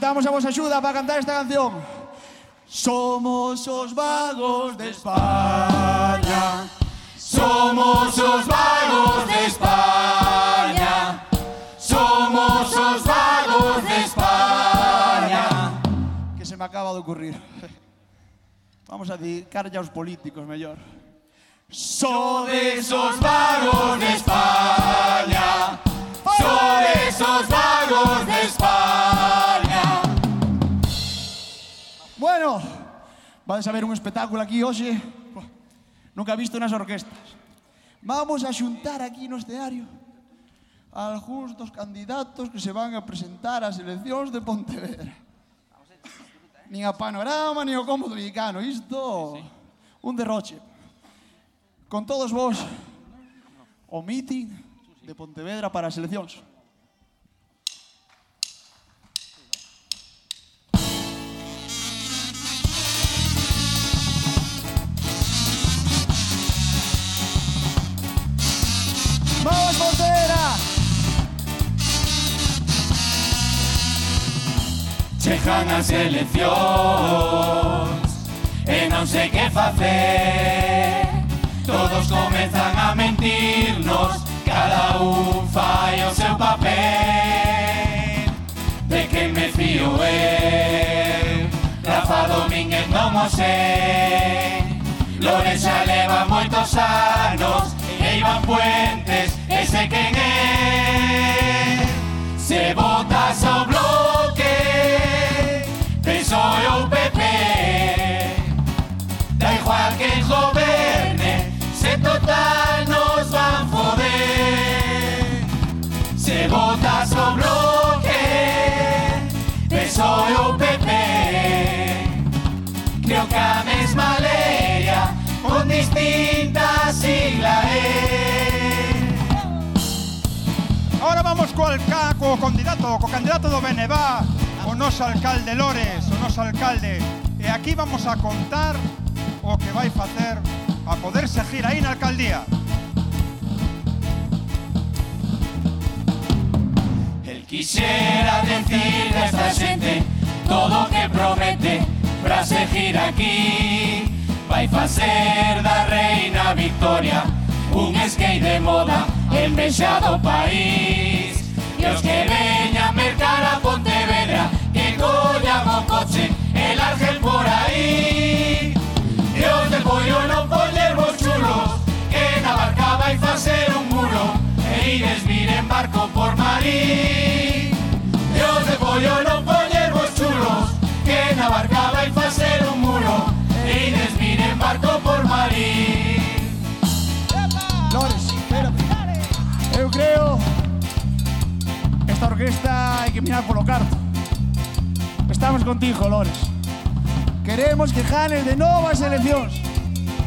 Necesitamos a vosa axuda para cantar esta canción. Somos os vagos de España. Somos os vagos de España Somos os vagos de España Que se me acaba de ocurrir. Vamos a dedicar ya aos políticos mellor. Sodes os vagos de España Sodes os vagos de España Bueno, vais a ver un espectáculo aquí hoxe nunca visto nas orquestas. Vamos a xuntar aquí no escenario a algúns dos candidatos que se van a presentar ás eleccións de Pontevedra. Nin a panorama, nin o cómodo mexicano. Isto, un derroche. Con todos vos, o meeting de Pontevedra para as eleccións. chegan as eleccións E non sei que facer Todos comezan a mentirnos. Cada un fai o seu papel. De que me fío eu Rafa Domínguez non o sei Lores xa leva moitos anos E Iván Puentes, ese quen é. Se votas ao bloque PSOE ou PP Da igual que goberne Se total nos van foder Se votas ao bloque PSOE ou PP Creo que a mesma leia Con distintas siglas Ahora vamos co, alca, co candidato, co candidato do Benevá, o noso alcalde Lores, o noso alcalde. E aquí vamos a contar o que vai facer a poder seguir aí na alcaldía. El quisiera decir a esta xente todo o que promete para seguir aquí. Vai facer da reina Victoria un skate de moda en vexado país. E os que veñan mercar a Pontevedra Que collan o coche el Argel por aí E os de pollo non pollemos chulos Que na barca vai facer un muro E ides vir en barco por marí E os de pollo non pollemos chulos Que na barca vai facer un muro E ides vir en barco por marí esta orquesta hai que mirar polo carto. Estamos contigo, Lores. Queremos que ganes de novo as eleccións.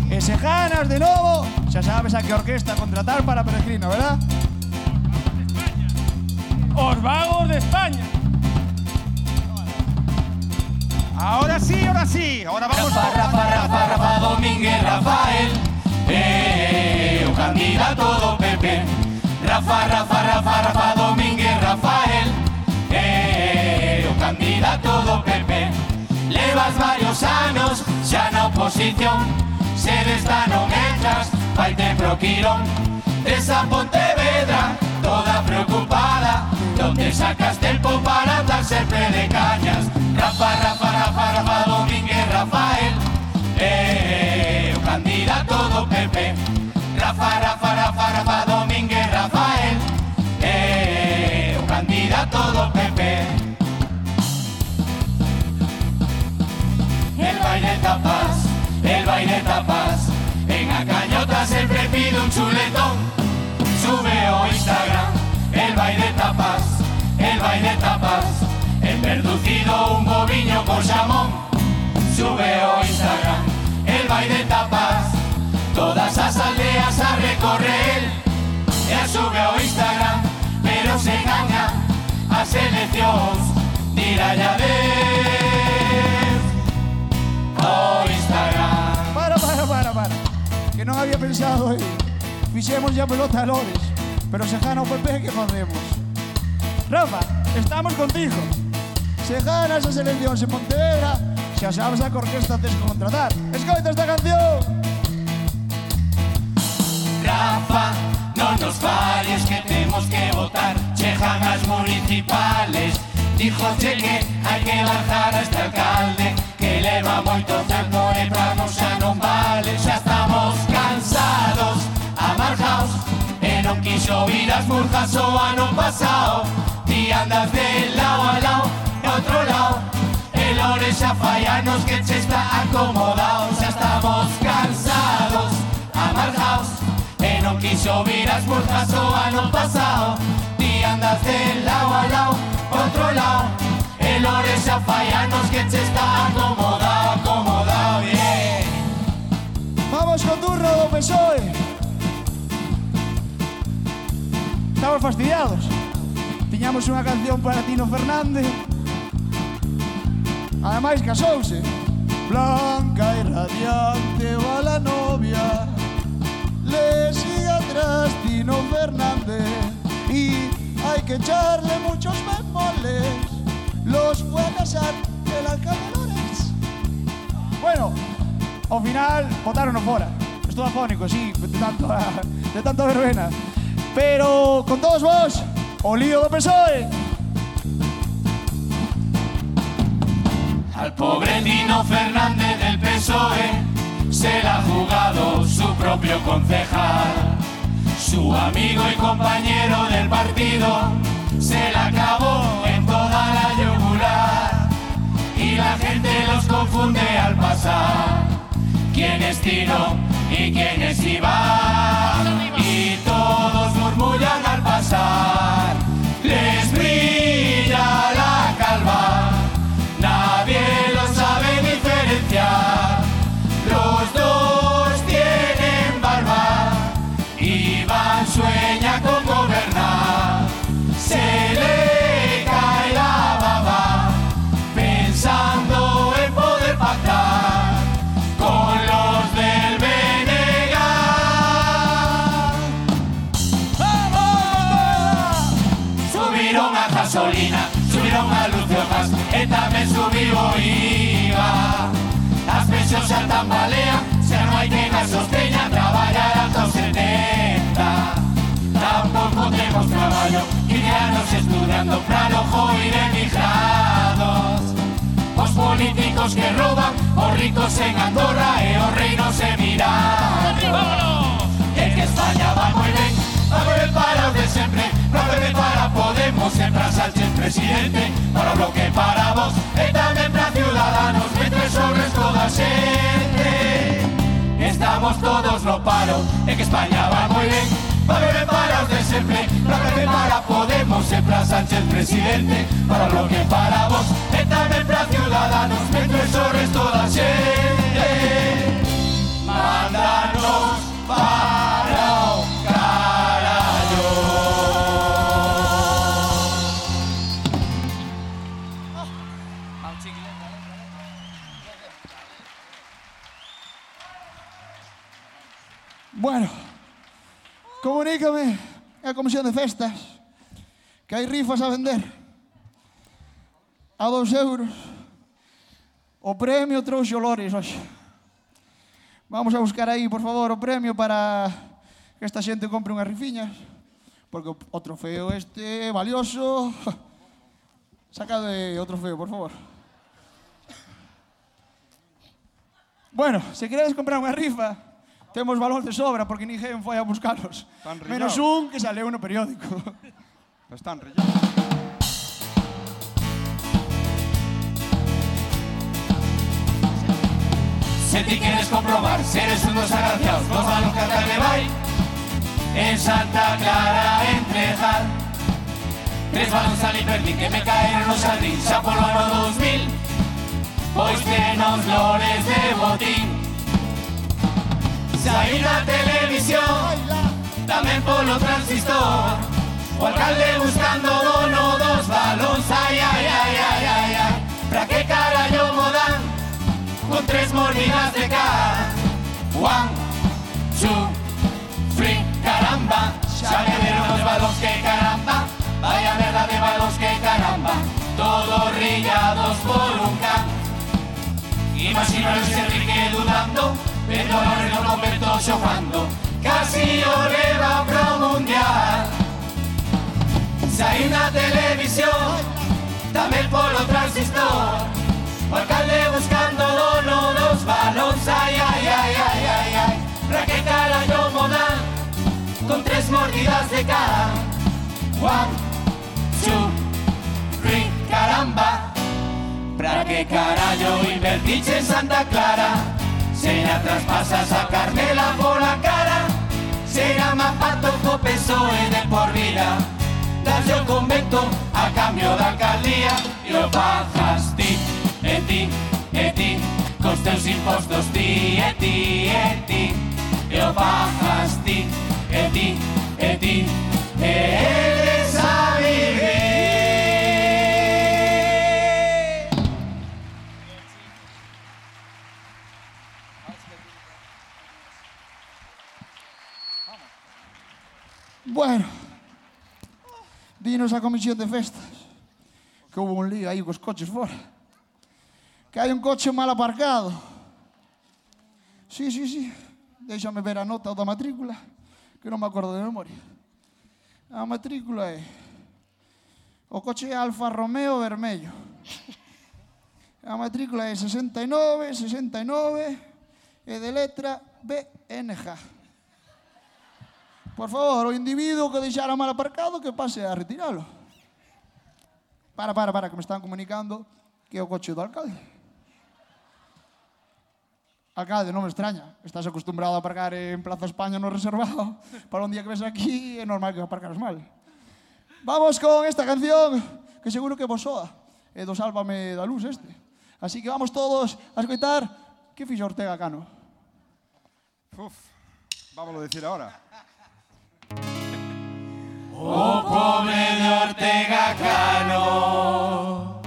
E se ganas de novo, xa sabes a que orquesta contratar para Peregrino, verdad? Os vagos de España. Ahora sí, ahora sí. Ahora vamos Rafa, Rafa, Rafa, Rafa Domínguez, Rafael eh, O candidato do PP Rafa, Rafa, Rafa, Rafa Domínguez, Rafael, eh, o candidato do PP. Levas varios anos xa na oposición, sedes desta non entras, vai te proquirón. Esa Pontevedra, toda preocupada, donde sacas tempo para tapas, el baile tapas. En Acañota siempre pido un chuletón. Sube o Instagram, el baile tapas, el baile tapas. En verducido un boviño con jamón. Sube o Instagram, el baile tapas. Todas las aldeas a recorrer. Ya sube o Instagram, pero se gana a selección. Tira ya de Para, para, para, para. Que non había pensado aí. Fixemos ya pelota a Lores. Pero se gana o PP, que facemos? Rafa, estamos contigo. Se ganas as eleccións en Pontevedra, xa sabes a que orquesta tes que contratar. Escoita esta canción. Rafa, non nos falles que temos que votar Chejan as municipales Dijo che que hai que bajar a este alcalde se leva moito tempo e pra nos xa non vale Xa estamos cansados, amargaos E non quixo vir as burjas o ano pasado Ti andas de lao a lao e outro lao E lore xa fai anos que che está acomodado Xa estamos cansados, amargaos E non quixo vir as burjas o ano pasado Ti andas de lao a lao, outro lao menores xa faianos que che está acomodado, acomodado, bien. Vamos con turno do PSOE. Estamos fastidiados. Tiñamos unha canción para Tino Fernández. Ademais, casouse. Blanca e radiante va la novia. Le sigue atrás Tino Fernández. Y hay que echarle muchos memoles Los fue a casar el alcalde Lores Bueno, ao final botaron fora. Estou afónico, sí, de tanto, de verbena. Pero con todos vos, o lío PSOE. Al pobre Tino Fernández del PSOE se la ha jugado su propio concejal. Su amigo y compañero del partido se la acabó en confunde al pasar. ¿Quién es Tino y quién es Iván? Y todos murmullan al pasar. la sosteña traballar ata os 70 Tampouco temos traballo Crianos estudiando pra lojo ir emigrados. Os políticos que roban Os ricos en Andorra e os reinos emirados E que España va moi ben Va moi ben para os de sempre Va moi ben para Podemos e pra Sánchez presidente. Para o bloque para vos E tamén pra Ciudadanos Mentre o resto da xente estamos todos no paro É que España va moi ben Va ben para os de sempre Para que para Podemos e para Sánchez presidente. Para lo que para vos e tamén para Ciudadanos Mentres o resto da xente Mándanos para Bueno, comunícame a Comisión de Festas que hai rifas a vender a dos euros. O premio trouxe olores hoxe. Vamos a buscar aí, por favor, o premio para que esta xente compre unhas rifiñas, porque o trofeo este é valioso. Sacade o trofeo, por favor. Bueno, se queredes comprar unha rifa, temos valor de sobra porque ninguén foi a buscalos. Están Menos un que saleu no periódico. Están rillados. Se ti quieres comprobar si eres un dos agraciados, nos van a cantar de vai En Santa Clara entrejar Tres balóns ali perdí que me caeron no xardín Xa polo ano 2000 Pois tenos lores de botín Saí na televisión Tamén polo transistor O alcalde buscando dono dos balóns Ai, ai, ai, ai, ai, ai Pra que carallo mo dan con tres mordidas de cá. One, two, three, caramba, xa me deron os balóns que caramba, vaya merda de balóns que caramba, todos rillados por un can. Imagino a Luis Enrique dudando, no momento xogando, casi o leva pro mundial. Saí na televisión, tamén polo transistor, o alcalde buscando dono dos balóns Ai, ai, ai, ai, ai, ai Pra que carallo mo dan Con tres mordidas de cara One, two, three, caramba. Pra que carallo invertiche en Santa Clara Se la a sacármela por la cara Será más o PSOE de por vida Darse o convento a cambio da alcaldía E o bajas ti, e ti, e ti Cos teus impostos ti, e ti, e ti E o bajas ti, e ti, e ti E, e, e. Bueno, dinos a comisión de festas que hubo un lío aí cos coches fora. Que hai un coche mal aparcado. Sí, sí, sí. Déixame ver a nota da matrícula, que non me acordo de memoria. A matrícula é o coche Alfa Romeo vermello. A matrícula é 69, 69 e de letra BNJ. Por favor, o individuo que deixara mal aparcado que pase a retiralo. Para, para, para, que me están comunicando que é o coche do alcalde. Alcalde, non me extraña. Estás acostumbrado a aparcar en Plaza España no reservado. Para un día que ves aquí é normal que aparcaras mal. Vamos con esta canción que seguro que vos soa. É do Sálvame da Luz este. Así que vamos todos a escoitar que fixo Ortega Cano. Uf, vámonos a decir ahora. O pobre de Ortega Cano.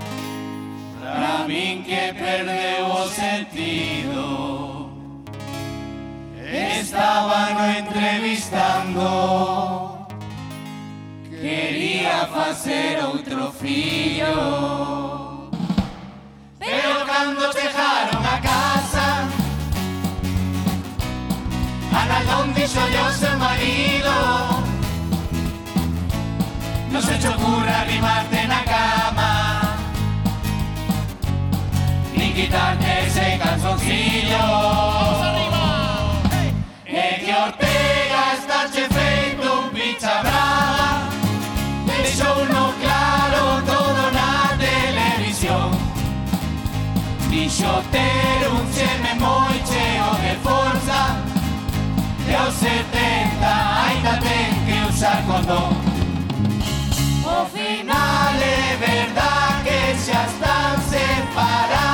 Pra min que perdeu o sentido. Estaba no entrevistando. Quería facer outro fillo Pero cando chegaron a casa dixo yo seu marido non se ci occorre rimarti na cama. Ni chitarne sei canzoncillo e eh, que Ortega sta feito un pizza brava e sono claro todo na televisión. Dixo ter un xeme moi cheo de forza. E aos 70 ainda ten que usar condón. Final é verdad que xa están separados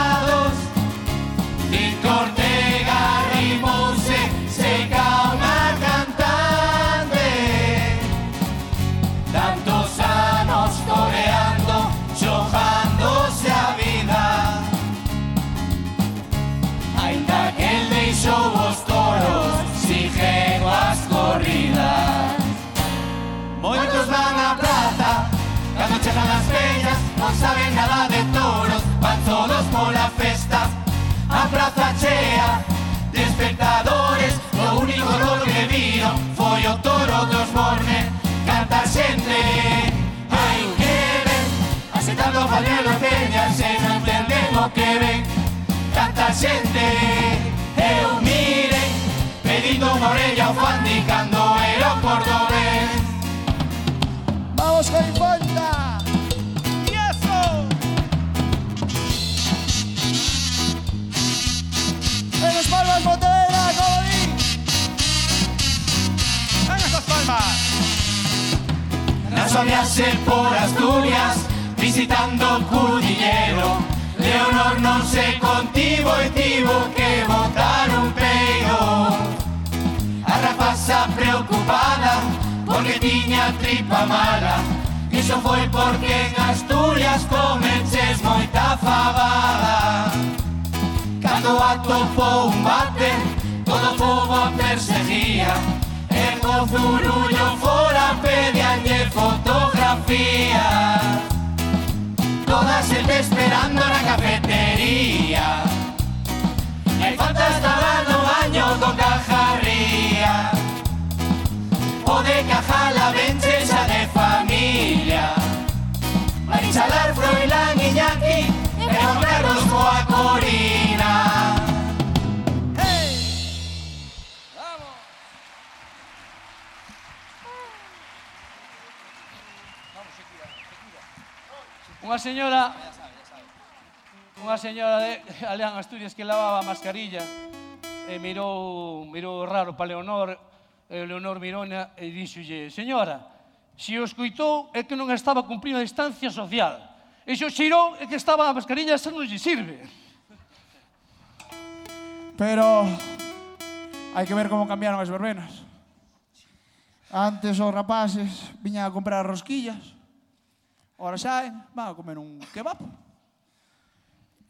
cando chegan as peñas Non saben nada de toros, van todos pola festa. A praza chea de espectadores O único toro que viron foi o toro dos Borne Canta xente, hai que ven Asetando falelo peñas e non entenden o que ven. Canta xente, eu miren Pedindo unha orella ao Fandi cando era o cordobés ¡Vamos con Fonda! Na súa viaxe por Asturias Visitando Cudillero. Leonor non se contivo e tivo que botar un peido A rapaza preocupada porque tiña tripa mala. Iso foi porque en Asturias comeches moita fabada Cando atopou un bate, todo o povo a perseguía. E co zurullo fora pedíanlle fotografía. Toda xente esperando na cafetería. E falta estaba no baño con cajarría. O de cajala venche xa de familia. Marichalar, Froilán, Iñaki Juan Carlos Corina Unha señora unha señora de Aleán Asturias que lavaba a mascarilla e mirou, mirou raro para Leonor, e Leonor Mirona e díxolle, señora, se o escuitou é que non estaba cumprindo a distancia social. E se o xirou é que estaba a mascarilla, esa non lle sirve. Pero hai que ver como cambiaron as verbenas. Antes os rapaces viñan a comprar rosquillas, Ora xa, van a come un kebab.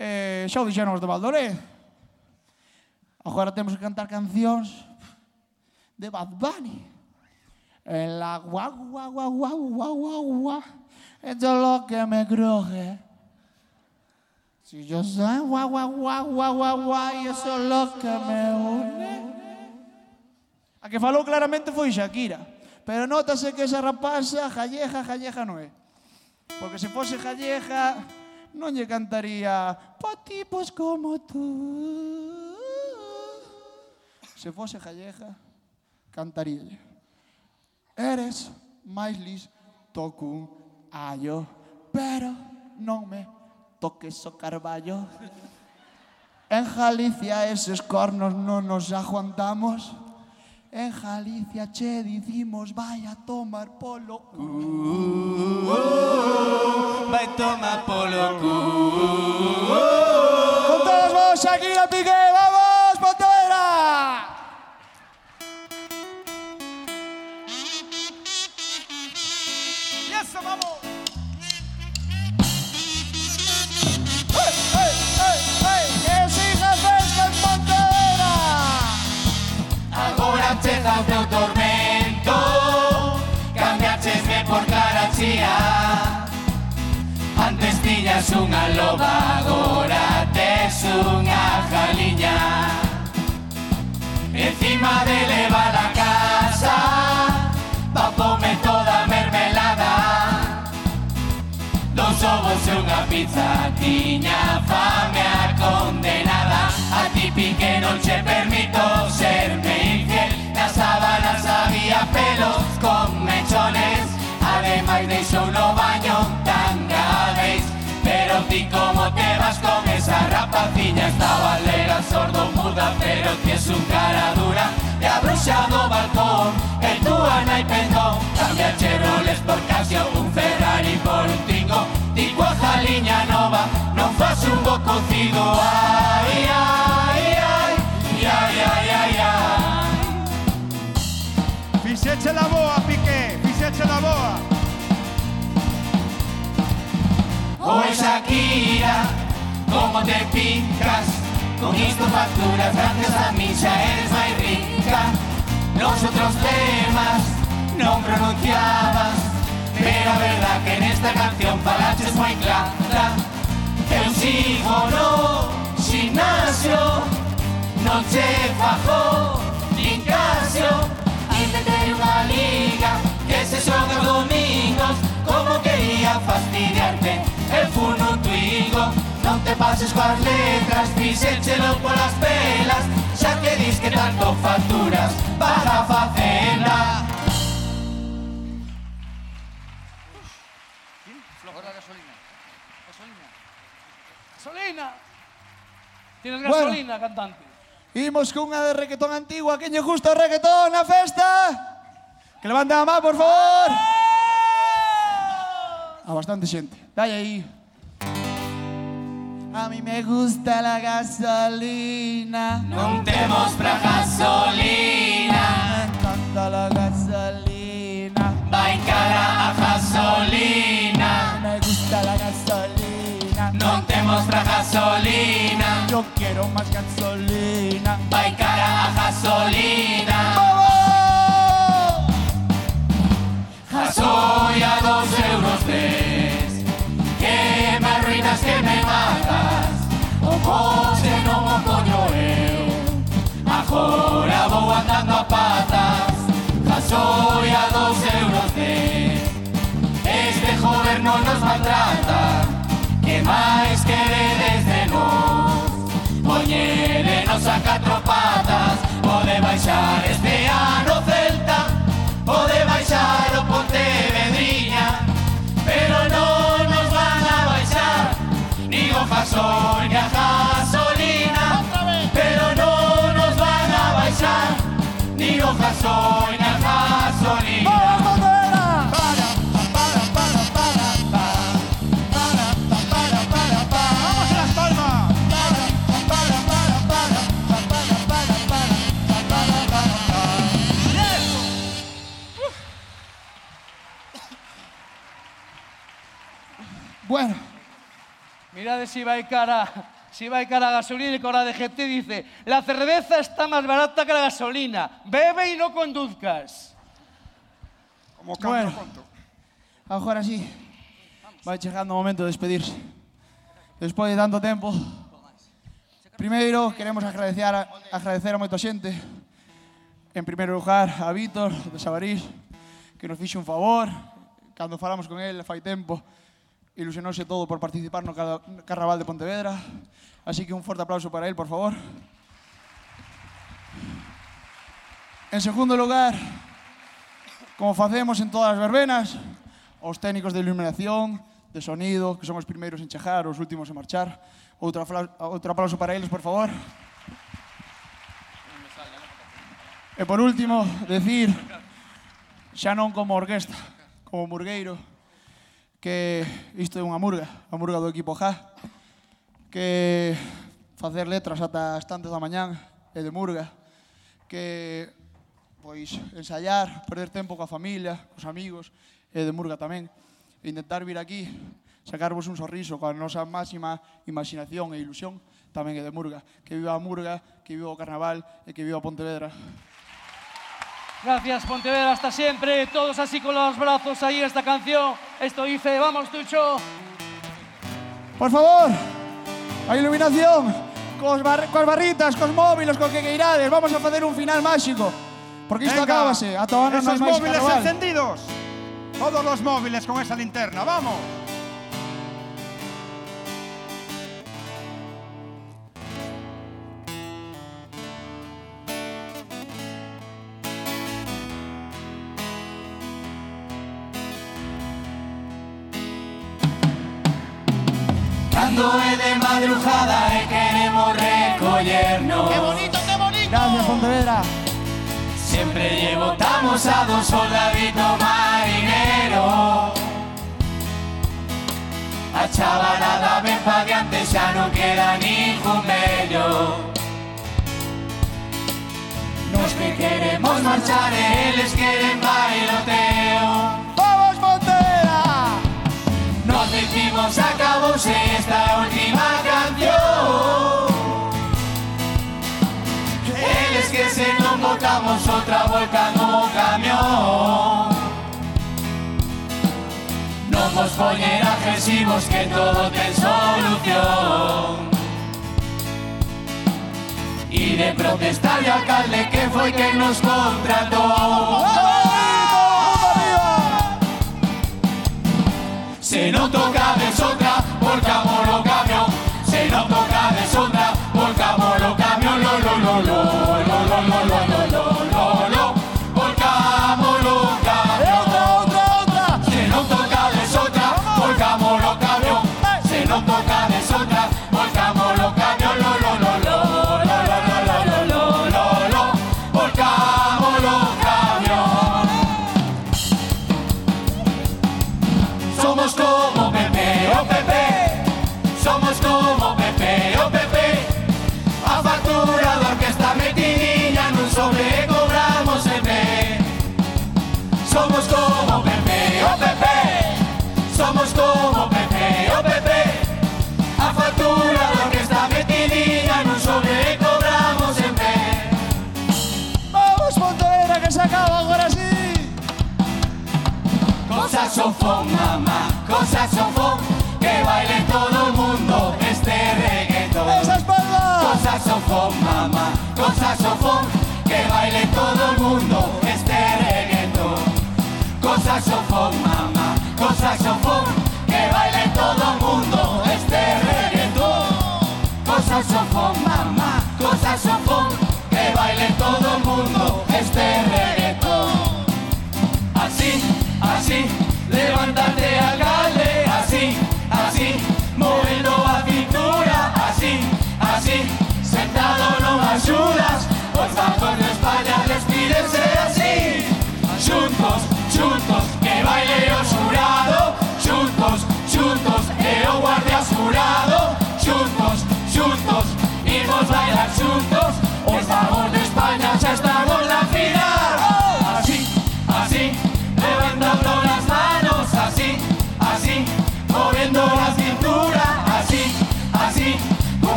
Eh, xa o dixeron os de Valdoré. Agora temos que cantar cancións de Bad Bunny. El agua, agua, agua, agua, agua, agua, agua. Esto es lo que me cruje. Si yo soy guau, guau, guau, guau, guau, guau, y eso es lo que me une. A que falou claramente foi Shakira. Pero nótase que esa rapaza, jalleja, jalleja non é. Porque se fose gallega non lle cantaría pa tipos como tú. Se fose gallega cantaría Eres máis listo cun allo, pero non me toques o carballo. En Galicia eses cornos non nos aguantamos. En Galicia che dicimos vai a tomar polo cu. Uh, vai tomar polo cu. Con todos vos, Shakira Piqué. eras unha loba agora tes unha jaliña. Encima de leva la casa Pa pome toda mermelada. Dos ovos e unha pizza Tiña fame a condenada. A ti pique non che permito serme infiel. Nas sábanas había pelos con mechones Ademais deixou no baño como te vas con esa rapaciña? Esta valera sordo muda pero tienes un cara dura. Te ha bruxado balcón que tú ana y pendón Cambia Cheroles por Casio, un Ferrari por un tingo. Ti cuaja liña nova, non fas un bo cocido Ai, ai, ai, ai, ai, ai, ai Fixeche la boa, Piqué. Shakira, como te picas Con isto facturas gracias a xa eres máis rica. Los otros temas non pronunciabas Pero verdad que nesta canción falaches moi clara. Eu sigo no gimnasio Non che fajo nin casio Intenté unha liga que se os domingos Como quería fastidiarte el funo tuigo Non te pases coas letras, fixéchelo polas pelas Xa que dis que tanto facturas para facela Agora gasolina. Gasolina. Gasolina. Tienes gasolina, bueno, cantante. Imos cunha de reggaetón antigua. Quen lle gusta o reggaetón na festa? Que levante a má, por favor. A ah, bastante xente. Dai aí. A mí me gusta la gasolina. Non temos pra gasolina Me encanta la gasolina. Vai cara a gasolina Me gusta la gasolina. Non temos pra gasolina Yo quiero más gasolina. Vai cara a gasolina Gasoil a dos euros Que pensas que me matas. O coche non o poño eu Agora vou andando a patas. Ca a dos euros de Este goberno nos maltrata. Que máis queredes de nós Poñerenos a catro patas Pode baixar este ano celta. Ni o gasoil ni a gasolina Pero non nos van a baixar Ni o gasoil ni a gasolina. Bueno, Mirade si vai cara, si vai cara a gasolina e cora de GT dice, la cerveza está más barata que la gasolina, bebe y no conduzcas. Como bueno, conto. agora sí, vai chegando o momento de despedirse. Despois de tanto tempo, primeiro queremos agradecer a, agradecer a moita xente. En primeiro lugar, a Vítor, de Sabarís, que nos fixe un favor, cando falamos con el fai tempo, ilusionouse todo por participar no Carnaval de Pontevedra. Así que un forte aplauso para él, por favor. En segundo lugar, como facemos en todas as verbenas, os técnicos de iluminación, de sonido, que son os primeiros en chejar, os últimos en marchar. Outro, outro aplauso para eles, por favor. E por último, decir, xa non como orquesta, como murgueiro, que isto é unha murga, a murga do equipo JA, que facer letras ata as tantas da mañán é de murga, que pois ensaiar, perder tempo coa familia, cos amigos, e de Murga tamén, e intentar vir aquí, sacarvos un sorriso coa nosa máxima imaginación e ilusión, tamén é de Murga. Que viva a Murga, que viva o Carnaval e que viva Pontevedra. Gracias, Pontevedra, hasta siempre. Todos así con los brazos ahí, esta canción. Esto dice, vamos, Tucho. Por favor, a iluminación, cos, bar cos barritas, cos móviles, co que queirades. Vamos a hacer un final mágico, Porque isto Venga, acábase. Atobanos Esos no móviles encendidos. Todos los móviles con esa linterna, vamos. mundo es de madrugada y queremos recogernos. ¡Qué bonito, qué bonito! Gracias, Pontevedra. Siempre llevo tan a dos soldaditos marineros. A chavalada ven pa' que antes ya no queda ningún bello. Los que queremos marchar, eh, ellos quieren bailoteo nos hicimos acabos esta última canción. Él es que si nos botamos otra vuelta no camión. No nos poner agresivos que todo ten solución. Y de protestar al alcalde que fue quien nos contrató. se no toca desotra, porque amor mundo este reggaetón. Con saxofón, mamá, con saxofón.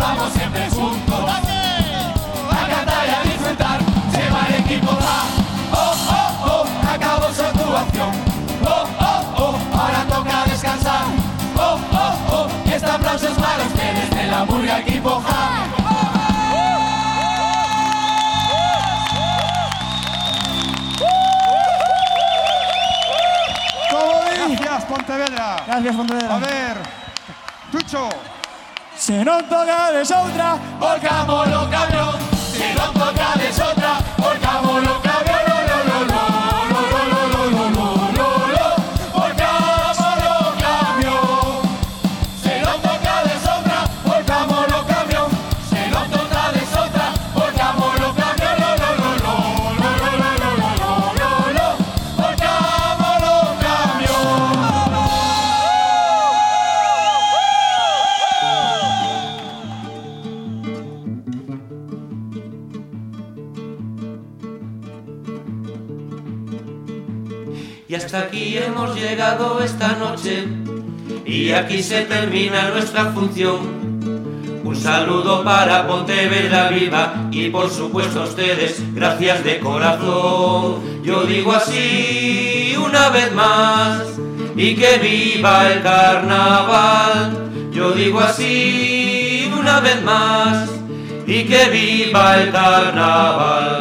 vamos siempre juntos. A cantar y a disfrutar, se va el equipo A. Oh, oh, oh, acabó su actuación. Oh, oh, oh, ahora toca descansar. Oh, oh, oh, este aplauso es para ustedes de la murga equipo A. Gracias, Pontevedra. Gracias, Pontevedra. A ver, Chucho, Se non tocades outra, volcamos o camión. Se non tocades outra, volcamos o aquí hemos llegado esta noche y aquí se termina nuestra función. Un saludo para Pontevedra Viva y por supuesto a ustedes, gracias de corazón. Yo digo así una vez más y que viva el carnaval. Yo digo así una vez más y que viva el carnaval.